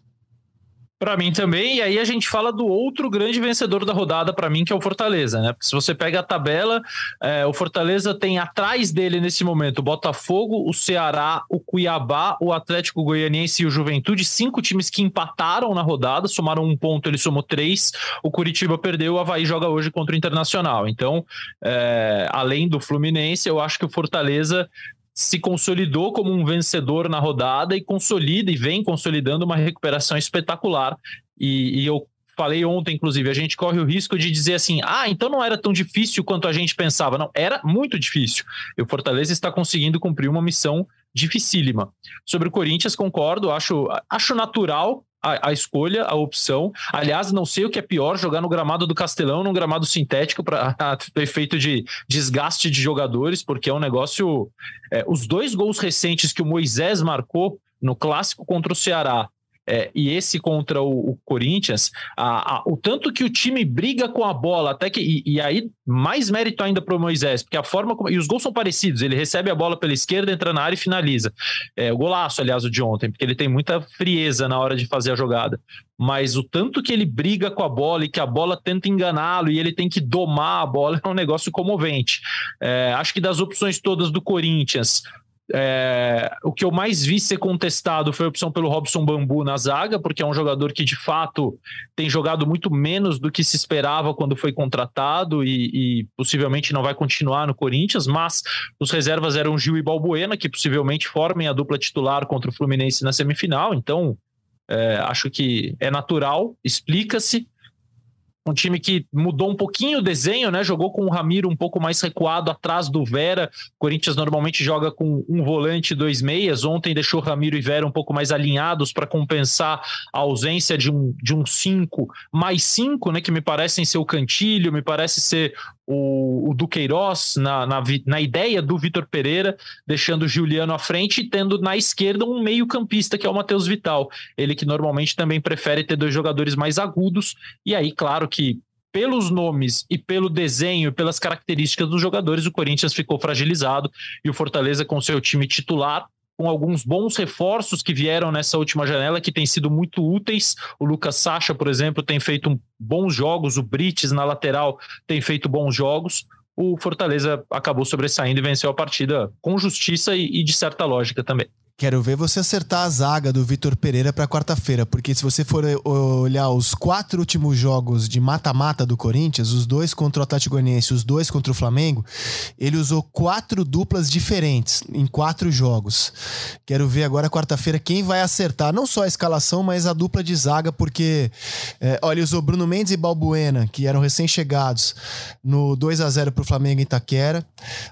Para mim também, e aí a gente fala do outro grande vencedor da rodada para mim, que é o Fortaleza, né? Porque se você pega a tabela, é, o Fortaleza tem atrás dele nesse momento o Botafogo, o Ceará, o Cuiabá, o Atlético Goianiense e o Juventude, cinco times que empataram na rodada, somaram um ponto, ele somou três. O Curitiba perdeu, o Havaí joga hoje contra o Internacional. Então, é, além do Fluminense, eu acho que o Fortaleza se consolidou como um vencedor na rodada e consolida e vem consolidando uma recuperação espetacular. E, e, eu falei ontem, inclusive, a gente corre o risco de dizer assim: ah, então não era tão difícil quanto a gente pensava. Não, era muito difícil. E o Fortaleza está conseguindo cumprir uma missão dificílima. Sobre o Corinthians, concordo, acho, acho natural a, a, escolha, a opção. Aliás, não sei o que é pior, jogar no gramado do Castelão, num gramado sintético, para <laughs> efeito de desgaste de jogadores, porque é um negócio. É, os dois gols recentes que o Moisés marcou no clássico contra o Ceará é, e esse contra o, o Corinthians, a, a, o tanto que o time briga com a bola, até que. E, e aí, mais mérito ainda para o Moisés, porque a forma como. E os gols são parecidos, ele recebe a bola pela esquerda, entra na área e finaliza. É, o golaço, aliás, o de ontem, porque ele tem muita frieza na hora de fazer a jogada. Mas o tanto que ele briga com a bola e que a bola tenta enganá-lo e ele tem que domar a bola <laughs> é um negócio comovente. É, acho que das opções todas do Corinthians. É, o que eu mais vi ser contestado foi a opção pelo Robson Bambu na zaga, porque é um jogador que de fato tem jogado muito menos do que se esperava quando foi contratado e, e possivelmente não vai continuar no Corinthians. Mas os reservas eram Gil e Balbuena, que possivelmente formem a dupla titular contra o Fluminense na semifinal. Então é, acho que é natural, explica-se um time que mudou um pouquinho o desenho, né? Jogou com o Ramiro um pouco mais recuado atrás do Vera. O Corinthians normalmente joga com um volante dois meias. Ontem deixou Ramiro e Vera um pouco mais alinhados para compensar a ausência de um, de um cinco mais cinco, né? Que me parecem ser o Cantilho, me parece ser o, o Duqueiroz na, na, na ideia do Vitor Pereira, deixando o Juliano à frente e tendo na esquerda um meio-campista, que é o Matheus Vital. Ele que normalmente também prefere ter dois jogadores mais agudos. E aí, claro que pelos nomes e pelo desenho, pelas características dos jogadores, o Corinthians ficou fragilizado e o Fortaleza, com seu time titular, com alguns bons reforços que vieram nessa última janela, que têm sido muito úteis. O Lucas Sacha, por exemplo, tem feito bons jogos, o Brites na lateral tem feito bons jogos. O Fortaleza acabou sobressaindo e venceu a partida com justiça e, e de certa lógica também. Quero ver você acertar a zaga do Vitor Pereira para quarta-feira, porque se você for eh, olhar os quatro últimos jogos de mata-mata do Corinthians, os dois contra o Atlético Goianiense, os dois contra o Flamengo, ele usou quatro duplas diferentes em quatro jogos. Quero ver agora quarta-feira quem vai acertar, não só a escalação, mas a dupla de zaga, porque é, olha, ele usou Bruno Mendes e Balbuena, que eram recém-chegados no 2 a 0 para o Flamengo em Itaquera.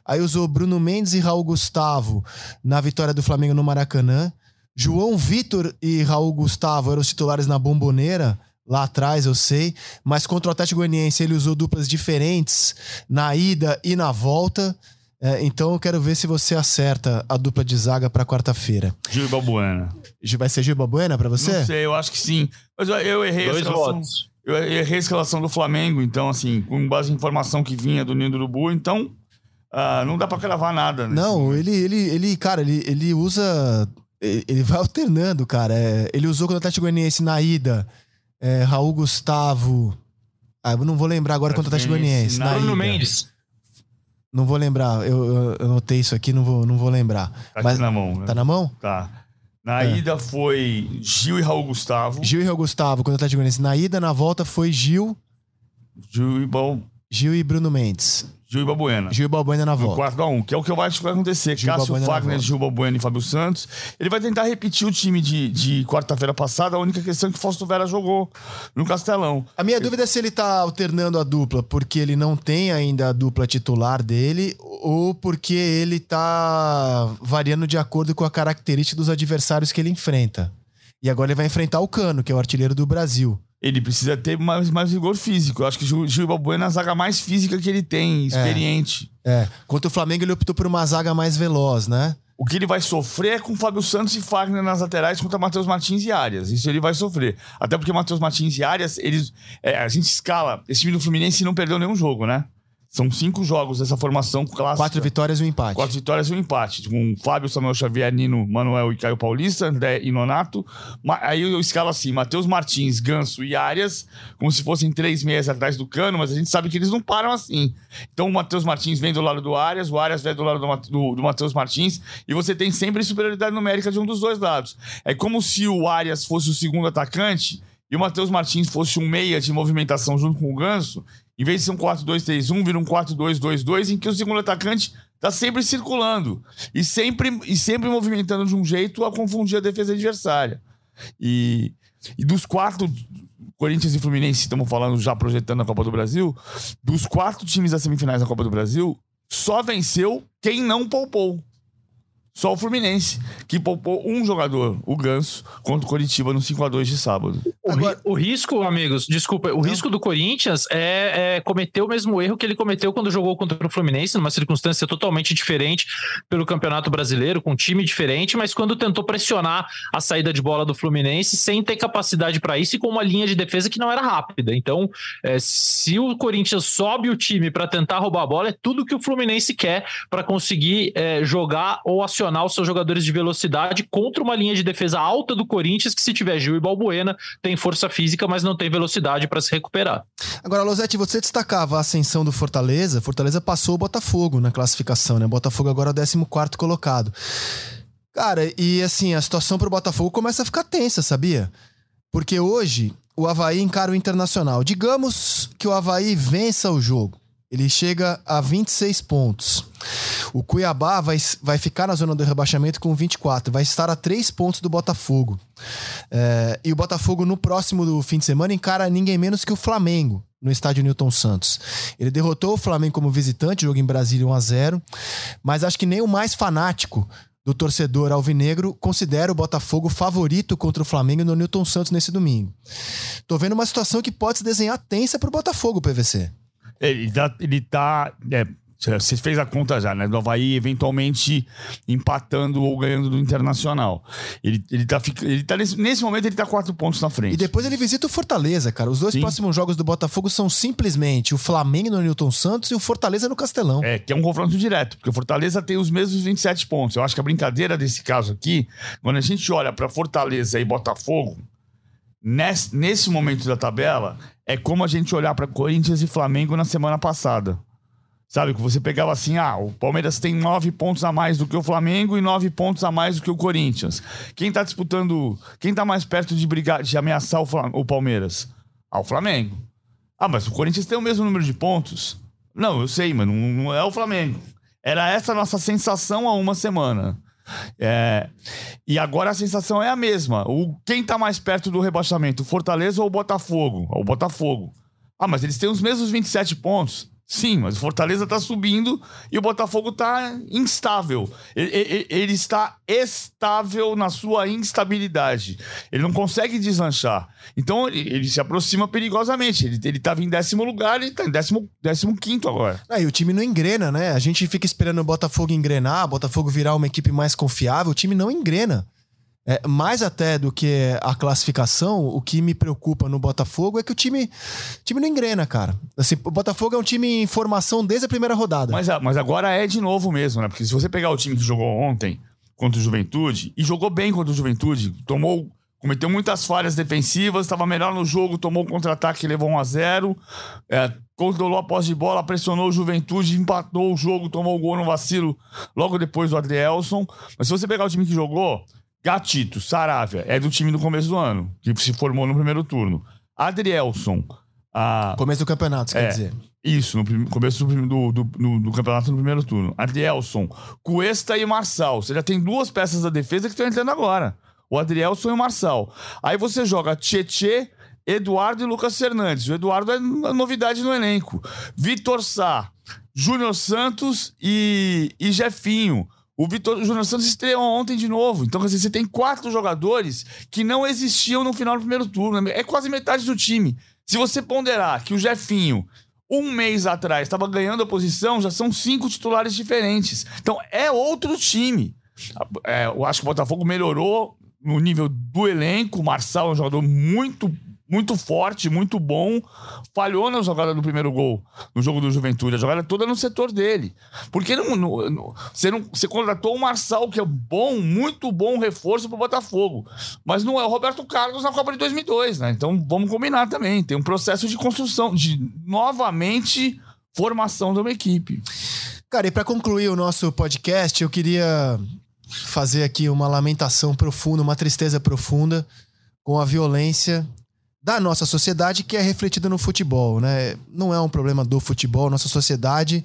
Aí usou Bruno Mendes e Raul Gustavo na vitória do Flamengo no Maracanã. João Vitor e Raul Gustavo eram os titulares na bomboneira, lá atrás, eu sei. Mas contra o Atlético Goianiense ele usou duplas diferentes na ida e na volta. É, então eu quero ver se você acerta a dupla de zaga para quarta-feira. Gil Balbuena. Vai ser Gil Balbuena para você? Não sei, eu acho que sim. Mas eu, eu errei Dois a escalação. votos. Eu errei a escalação do Flamengo, então, assim, com base em informação que vinha do Ninho do Urubu, então ah, não dá pra cravar nada. Não, ele, ele, ele, cara, ele, ele usa. Ele vai <laughs> alternando, cara. É, ele usou contra o Atlético Goianiense na ida. é, Raul Gustavo. Ah, eu não vou lembrar agora contra o Atlético Goianiense. Na Bruno. Mendes. Não vou lembrar. Eu, eu, eu anotei isso aqui, não vou, não vou lembrar. Tá Mas na mão, né? tá na mão? Tá. Na É. ida foi Gil e Raul Gustavo. Gil e Raul Gustavo contra o Atlético Goianiense. Na ida, na volta, foi Gil, Gil e, Bal... Gil e Bruno Mendes. Gil e Balbuena. Gil e Balbuena na volta. 4 a 1 que é o que eu acho que vai acontecer. Gil Cássio Balbuena na Fagner. Gil Balbuena e Fábio Santos. Ele vai tentar repetir o time de, de quarta-feira passada. A única questão é que o Fausto Vera jogou no Castelão. A minha dúvida é se ele tá alternando a dupla porque ele não tem ainda a dupla titular dele ou porque ele tá variando de acordo com a característica dos adversários que ele enfrenta. E agora ele vai enfrentar o Cano, que é o artilheiro do Brasil. Ele precisa ter mais, mais vigor físico. Eu acho que o Gil, Balbuena é a zaga mais física que ele tem, experiente. É. Contra o Flamengo, ele optou por uma zaga mais veloz, né? O que ele vai sofrer é com Fábio Santos e Fagner nas laterais contra Matheus Martins e Arias. Isso ele vai sofrer. Até porque Matheus Martins e Arias, eles, é, a gente escala. Esse time do Fluminense não perdeu nenhum jogo, né? São cinco jogos dessa formação clássica. Quatro vitórias e um empate. Quatro vitórias e um empate. Com Fábio, Samuel Xavier, Nino, Manuel e Caio Paulista, André e Nonato. Aí eu escalo assim: Matheus Martins, Ganso e Arias, como se fossem três meias atrás do cano, mas a gente sabe que eles não param assim. Então o Matheus Martins vem do lado do Arias, o Arias vem do lado do, do, do Matheus Martins, e você tem sempre superioridade numérica de um dos dois lados. É como se o Arias fosse o segundo atacante e o Matheus Martins fosse um meia de movimentação junto com o Ganso. Em vez de ser um 4-2-3-1, vira um 4-2-2-2, em que o segundo atacante tá sempre circulando e sempre, e sempre movimentando de um jeito a confundir a defesa adversária. E, e dos quatro, Corinthians e Fluminense, estamos falando já projetando a Copa do Brasil, dos quatro times das semifinais da Copa do Brasil, só venceu quem não poupou. Só o Fluminense, que poupou um jogador, o Ganso, contra o Coritiba no 5x2 de sábado. O, ri- o risco, amigos, desculpa, o risco do Corinthians é, é cometer o mesmo erro que ele cometeu quando jogou contra o Fluminense, numa circunstância totalmente diferente pelo Campeonato Brasileiro, com um time diferente, mas quando tentou pressionar a saída de bola do Fluminense sem ter capacidade para isso e com uma linha de defesa que não era rápida. Então, é, se o Corinthians sobe o time para tentar roubar a bola, é tudo que o Fluminense quer para conseguir é, jogar ou acionar os seus jogadores de velocidade contra uma linha de defesa alta do Corinthians, que se tiver Gil e Balbuena, tem força física, mas não tem velocidade para se recuperar. Agora, Losetti, você destacava a ascensão do Fortaleza. Fortaleza passou o Botafogo na classificação, né? Botafogo agora é o 14 colocado. Cara, e assim, a situação pro Botafogo começa a ficar tensa, sabia? Porque hoje o Havaí encara o Internacional. Digamos que o Havaí vença o jogo. Ele chega a 26 pontos. O Cuiabá vai, vai ficar na zona do rebaixamento com 24. Vai estar a 3 pontos do Botafogo. É, e o Botafogo, no próximo do fim de semana, encara ninguém menos que o Flamengo, no estádio Newton Santos. Ele derrotou o Flamengo como visitante, jogo em Brasília 1 a 0 mas acho que nem o mais fanático do torcedor alvinegro considera o Botafogo favorito contra o Flamengo no Newton Santos nesse domingo. Tô vendo uma situação que pode se desenhar tensa pro Botafogo, PVC. Ele tá. Ele tá é, você fez a conta já, né? Do Havaí eventualmente empatando ou ganhando do Internacional. Ele, ele tá, ele tá nesse, nesse momento ele tá quatro pontos na frente. E depois ele visita o Fortaleza, cara. Os dois Sim. próximos jogos do Botafogo são simplesmente o Flamengo no Newton Santos e o Fortaleza no Castelão. É, que é um confronto direto, porque o Fortaleza tem os mesmos 27 pontos. Eu acho que a brincadeira desse caso aqui, quando a gente olha pra Fortaleza e Botafogo, nesse, nesse momento da tabela, é como a gente olhar pra Corinthians e Flamengo na semana passada. Sabe, que você pegava assim, ah, o Palmeiras tem nove pontos a mais do que o Flamengo e nove pontos a mais do que o Corinthians. Quem tá disputando, quem tá mais perto de brigar, de ameaçar o, o Palmeiras? Ah, o Flamengo. Ah, mas o Corinthians tem o mesmo número de pontos? Não, eu sei, mas não, não é o Flamengo. Era essa a nossa sensação há uma semana. É, e agora a sensação é a mesma. O, quem tá mais perto do rebaixamento, o Fortaleza ou o Botafogo? O Botafogo. Ah, mas eles têm os mesmos 27 pontos. Sim, mas o Fortaleza tá subindo e o Botafogo tá instável. Ele, ele- ele está estável na sua instabilidade. Ele não consegue deslanchar. Então ele, ele se aproxima perigosamente. Ele, ele tava em décimo lugar, ele tá em décimo, décimo quinto agora. Ah, e o time não engrena, né? A gente fica esperando o Botafogo engrenar, o Botafogo virar uma equipe mais confiável, o time não engrena. É, mais até do que a classificação, o que me preocupa no Botafogo é que o time, time não engrena, cara. Assim, o Botafogo é um time em formação desde a primeira rodada. Mas, a- mas agora é de novo mesmo, né? Porque se você pegar o time que jogou ontem contra o Juventude, e jogou bem contra o Juventude, tomou. Cometeu muitas falhas defensivas, estava melhor no jogo, tomou o contra-ataque, levou 1 a 0 é, controlou a posse de bola, pressionou o Juventude, empatou o jogo, tomou o gol no vacilo logo depois do Adrielson. Mas se você pegar o time que jogou, Gatito, Saravia, é do time do começo do ano, que se formou no primeiro turno. Adrielson. A... Começo do campeonato, você É. quer dizer. Isso, no prim- começo do, do, do, do campeonato no primeiro turno. Adrielson, Cuesta e Marçal. Você já tem duas peças da defesa que estão entrando agora. O Adrielson e o Marçal. Aí você joga Tietê, Eduardo e Lucas Fernandes. O Eduardo é no- novidade no elenco. Vitor Sá, Júnior Santos e, e Jefinho. O Vitor Júnior Santos estreou ontem de novo. Então, dizer, você tem quatro jogadores que não existiam no final do primeiro turno. É quase metade do time. Se você ponderar que o Jefinho, um mês atrás, estava ganhando a posição, já são cinco titulares diferentes. Então, é outro time. É, eu acho que o Botafogo melhorou no nível do elenco. O Marçal é um jogador muito, muito forte, muito bom. Falhou na jogada do primeiro gol, no jogo do Juventude. A jogada toda no setor dele. Porque não, não- não- você, não, você contratou o Marçal, que é bom, muito bom reforço pro Botafogo. Mas não é o Roberto Carlos na Copa de 2002, né? Então vamos combinar também. Tem um processo de construção, de novamente formação de uma equipe. Cara, e pra concluir o nosso podcast, eu queria fazer aqui uma lamentação profunda, uma tristeza profunda com a violência da nossa sociedade que é refletida no futebol, né? Não é um problema do futebol, nossa sociedade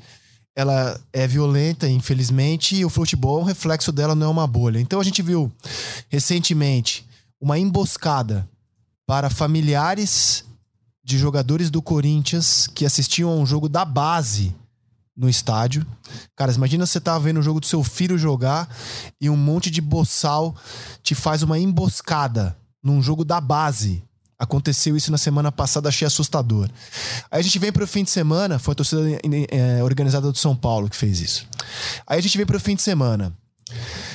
ela é violenta, infelizmente, e o futebol, é um reflexo dela não é uma bolha. Então a gente viu recentemente uma emboscada para familiares de jogadores do Corinthians que assistiam a um jogo da base no estádio. Cara, imagina você tá vendo o jogo do seu filho jogar e um monte de boçal te faz uma emboscada num jogo da base. Aconteceu isso na semana passada, achei assustador. Aí a gente vem pro fim de semana, foi a torcida eh, organizada do São Paulo que fez isso. Aí a gente vem pro fim de semana.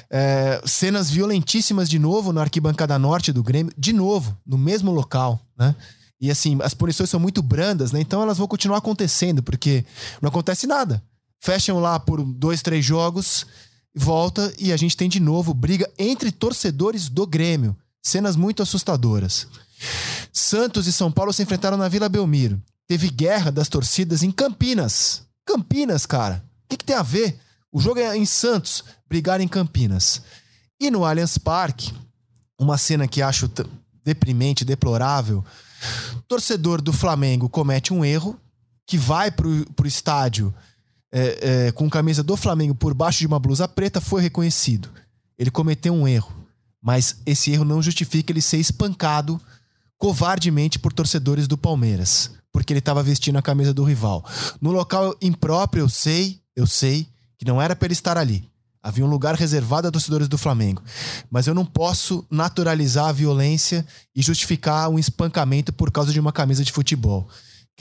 É, cenas violentíssimas de novo na arquibancada norte do Grêmio, de novo, no mesmo local, né? E assim, as punições são muito brandas, né? Então elas vão continuar acontecendo, porque não acontece nada. Fecham lá por dois, três jogos, volta e a gente tem de novo briga entre torcedores do Grêmio. Cenas muito assustadoras. Santos e São Paulo se enfrentaram na Vila Belmiro. Teve guerra das torcidas em Campinas. Campinas, cara. O que, que tem a ver? O jogo é em Santos, brigar em Campinas. E no Allianz Parque, uma cena que acho deprimente, deplorável. Torcedor do Flamengo comete um erro que vai pro, pro estádio é, é, com camisa do Flamengo por baixo de uma blusa preta, foi reconhecido. Ele cometeu um erro. Mas esse erro não justifica ele ser espancado covardemente por torcedores do Palmeiras, porque ele estava vestindo a camisa do rival. No local impróprio, eu sei, eu sei que não era para ele estar ali. Havia um lugar reservado a torcedores do Flamengo. Mas eu não posso naturalizar a violência e justificar um espancamento por causa de uma camisa de futebol.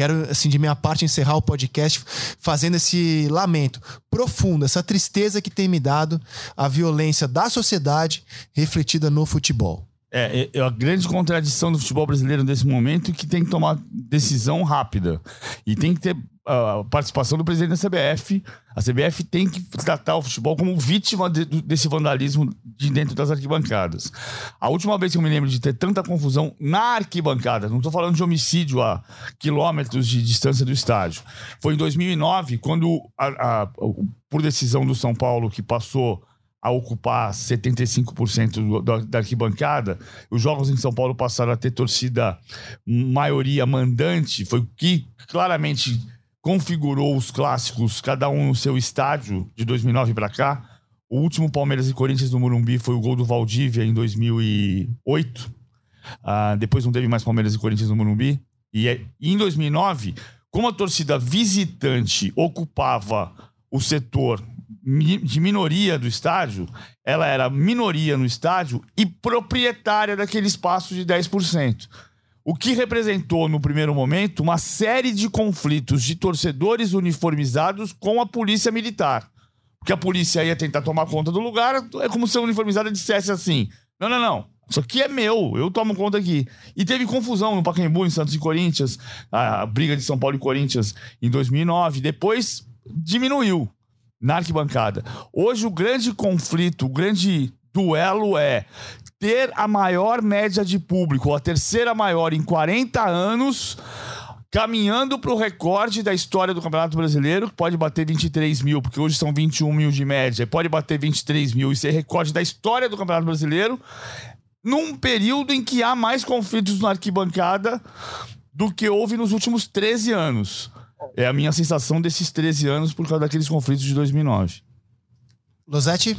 Quero, assim, de minha parte, encerrar o podcast fazendo esse lamento profundo, essa tristeza que tem me dado a violência da sociedade refletida no futebol. É, é a grande contradição do futebol brasileiro nesse momento é que tem que tomar decisão rápida. E tem que ter a participação do presidente da CBF. A CBF tem que tratar o futebol como vítima de- desse vandalismo de dentro das arquibancadas. A última vez que eu me lembro de ter tanta confusão na arquibancada, não estou falando de homicídio a quilômetros de distância do estádio, foi em 2009, quando, a- a- por decisão do São Paulo, que passou a ocupar 75% do- da, da arquibancada, os jogos em São Paulo passaram a ter torcida maioria mandante, foi o que claramente configurou os clássicos, cada um no seu estádio, de 2009 para cá. O último Palmeiras e Corinthians no Morumbi foi o gol do Valdívia em 2008. Ah, depois não teve mais Palmeiras e Corinthians no Morumbi. E, é- e em 2009, como a torcida visitante ocupava o setor de minoria do estádio, ela era minoria no estádio e proprietária daquele espaço de 10%. O que representou, no primeiro momento, uma série de conflitos de torcedores uniformizados com a polícia militar. Porque a polícia ia tentar tomar conta do lugar, é como se a uniformizada dissesse assim: não, não, não. Isso aqui é meu, eu tomo conta aqui. E teve confusão no Pacaembu, em Santos e Corinthians, a briga de São Paulo e Corinthians em 2009. Depois diminuiu na arquibancada. Hoje o grande conflito, o grande duelo é ter a maior média de público, a terceira maior em 40 anos, caminhando para o recorde da história do Campeonato Brasileiro, que pode bater 23 mil, porque hoje são 21 mil de média, pode bater 23 mil e ser recorde da história do Campeonato Brasileiro, num período em que há mais conflitos na arquibancada do que houve nos últimos 13 anos. É a minha sensação desses 13 anos por causa daqueles conflitos de 2009. Losetti?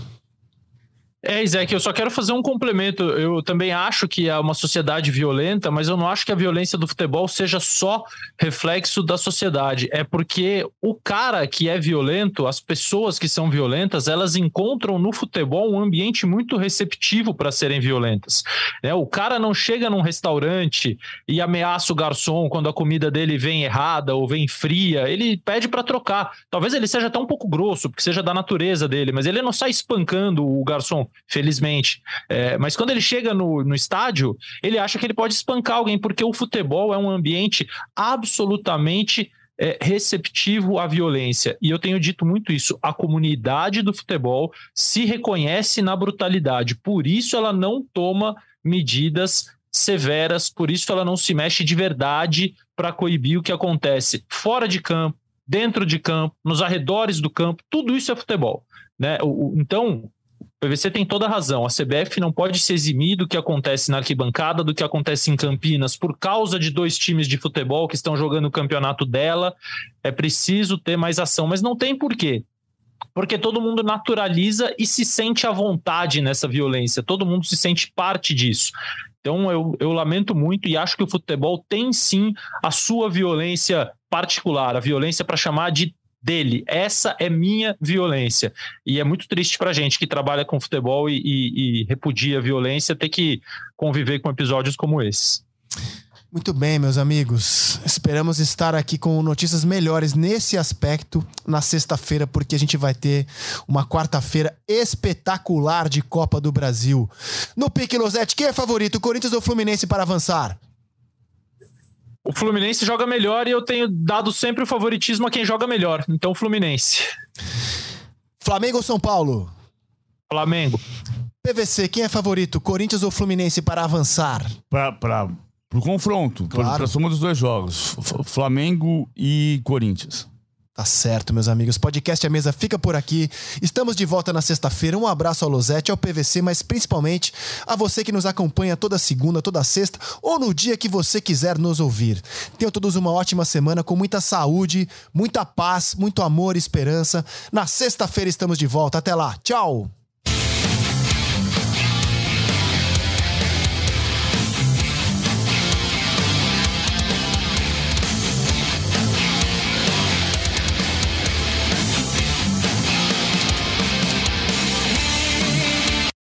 É, Isaac, eu só quero fazer um complemento. Eu também acho que é uma sociedade violenta, mas eu não acho que a violência do futebol seja só reflexo da sociedade. É porque o cara que é violento, as pessoas que são violentas, elas encontram no futebol um ambiente muito receptivo para serem violentas. É, o cara não chega num restaurante e ameaça o garçom quando a comida dele vem errada ou vem fria. Ele pede para trocar. Talvez ele seja até um pouco grosso, porque seja da natureza dele, mas ele não sai espancando o garçom felizmente. É, mas quando ele chega no, no estádio, ele acha que ele pode espancar alguém, porque o futebol é um ambiente absolutamente é, receptivo à violência. E eu tenho dito muito isso. A comunidade do futebol se reconhece na brutalidade, por isso ela não toma medidas severas, por isso ela não se mexe de verdade para coibir o que acontece fora de campo, dentro de campo, nos arredores do campo, tudo isso é futebol. Né? Então, o PVC tem toda a razão. A CBF não pode se eximir do que acontece na arquibancada, do que acontece em Campinas, por causa de dois times de futebol que estão jogando o campeonato dela. É preciso ter mais ação, mas não tem porquê. Porque todo mundo naturaliza e se sente à vontade nessa violência, todo mundo se sente parte disso. Então eu, eu lamento muito e acho que o futebol tem sim a sua violência particular, a violência para chamar de dele. Essa é minha violência. E é muito triste pra gente que trabalha com futebol e, e, e repudia a violência ter que conviver com episódios como esses. Muito bem, meus amigos. Esperamos estar aqui com notícias melhores nesse aspecto na sexta-feira, porque a gente vai ter uma quarta-feira espetacular de Copa do Brasil. No Pique Losete, quem é favorito, Corinthians ou Fluminense para avançar? O Fluminense joga melhor e eu tenho dado sempre o favoritismo a quem joga melhor. Então, Fluminense. Flamengo ou São Paulo? Flamengo. PVC, quem é favorito? Corinthians ou Fluminense para avançar? Para o confronto, claro. para a soma dos dois jogos. Flamengo e Corinthians. Tá certo, meus amigos. Podcast A Mesa fica por aqui. Estamos de volta na sexta-feira. Um abraço ao Losete, ao PVC, mas principalmente a você que nos acompanha toda segunda, toda sexta ou no dia que você quiser nos ouvir. Tenham todos uma ótima semana com muita saúde, muita paz, muito amor e esperança. Na sexta-feira estamos de volta. Até lá. Tchau!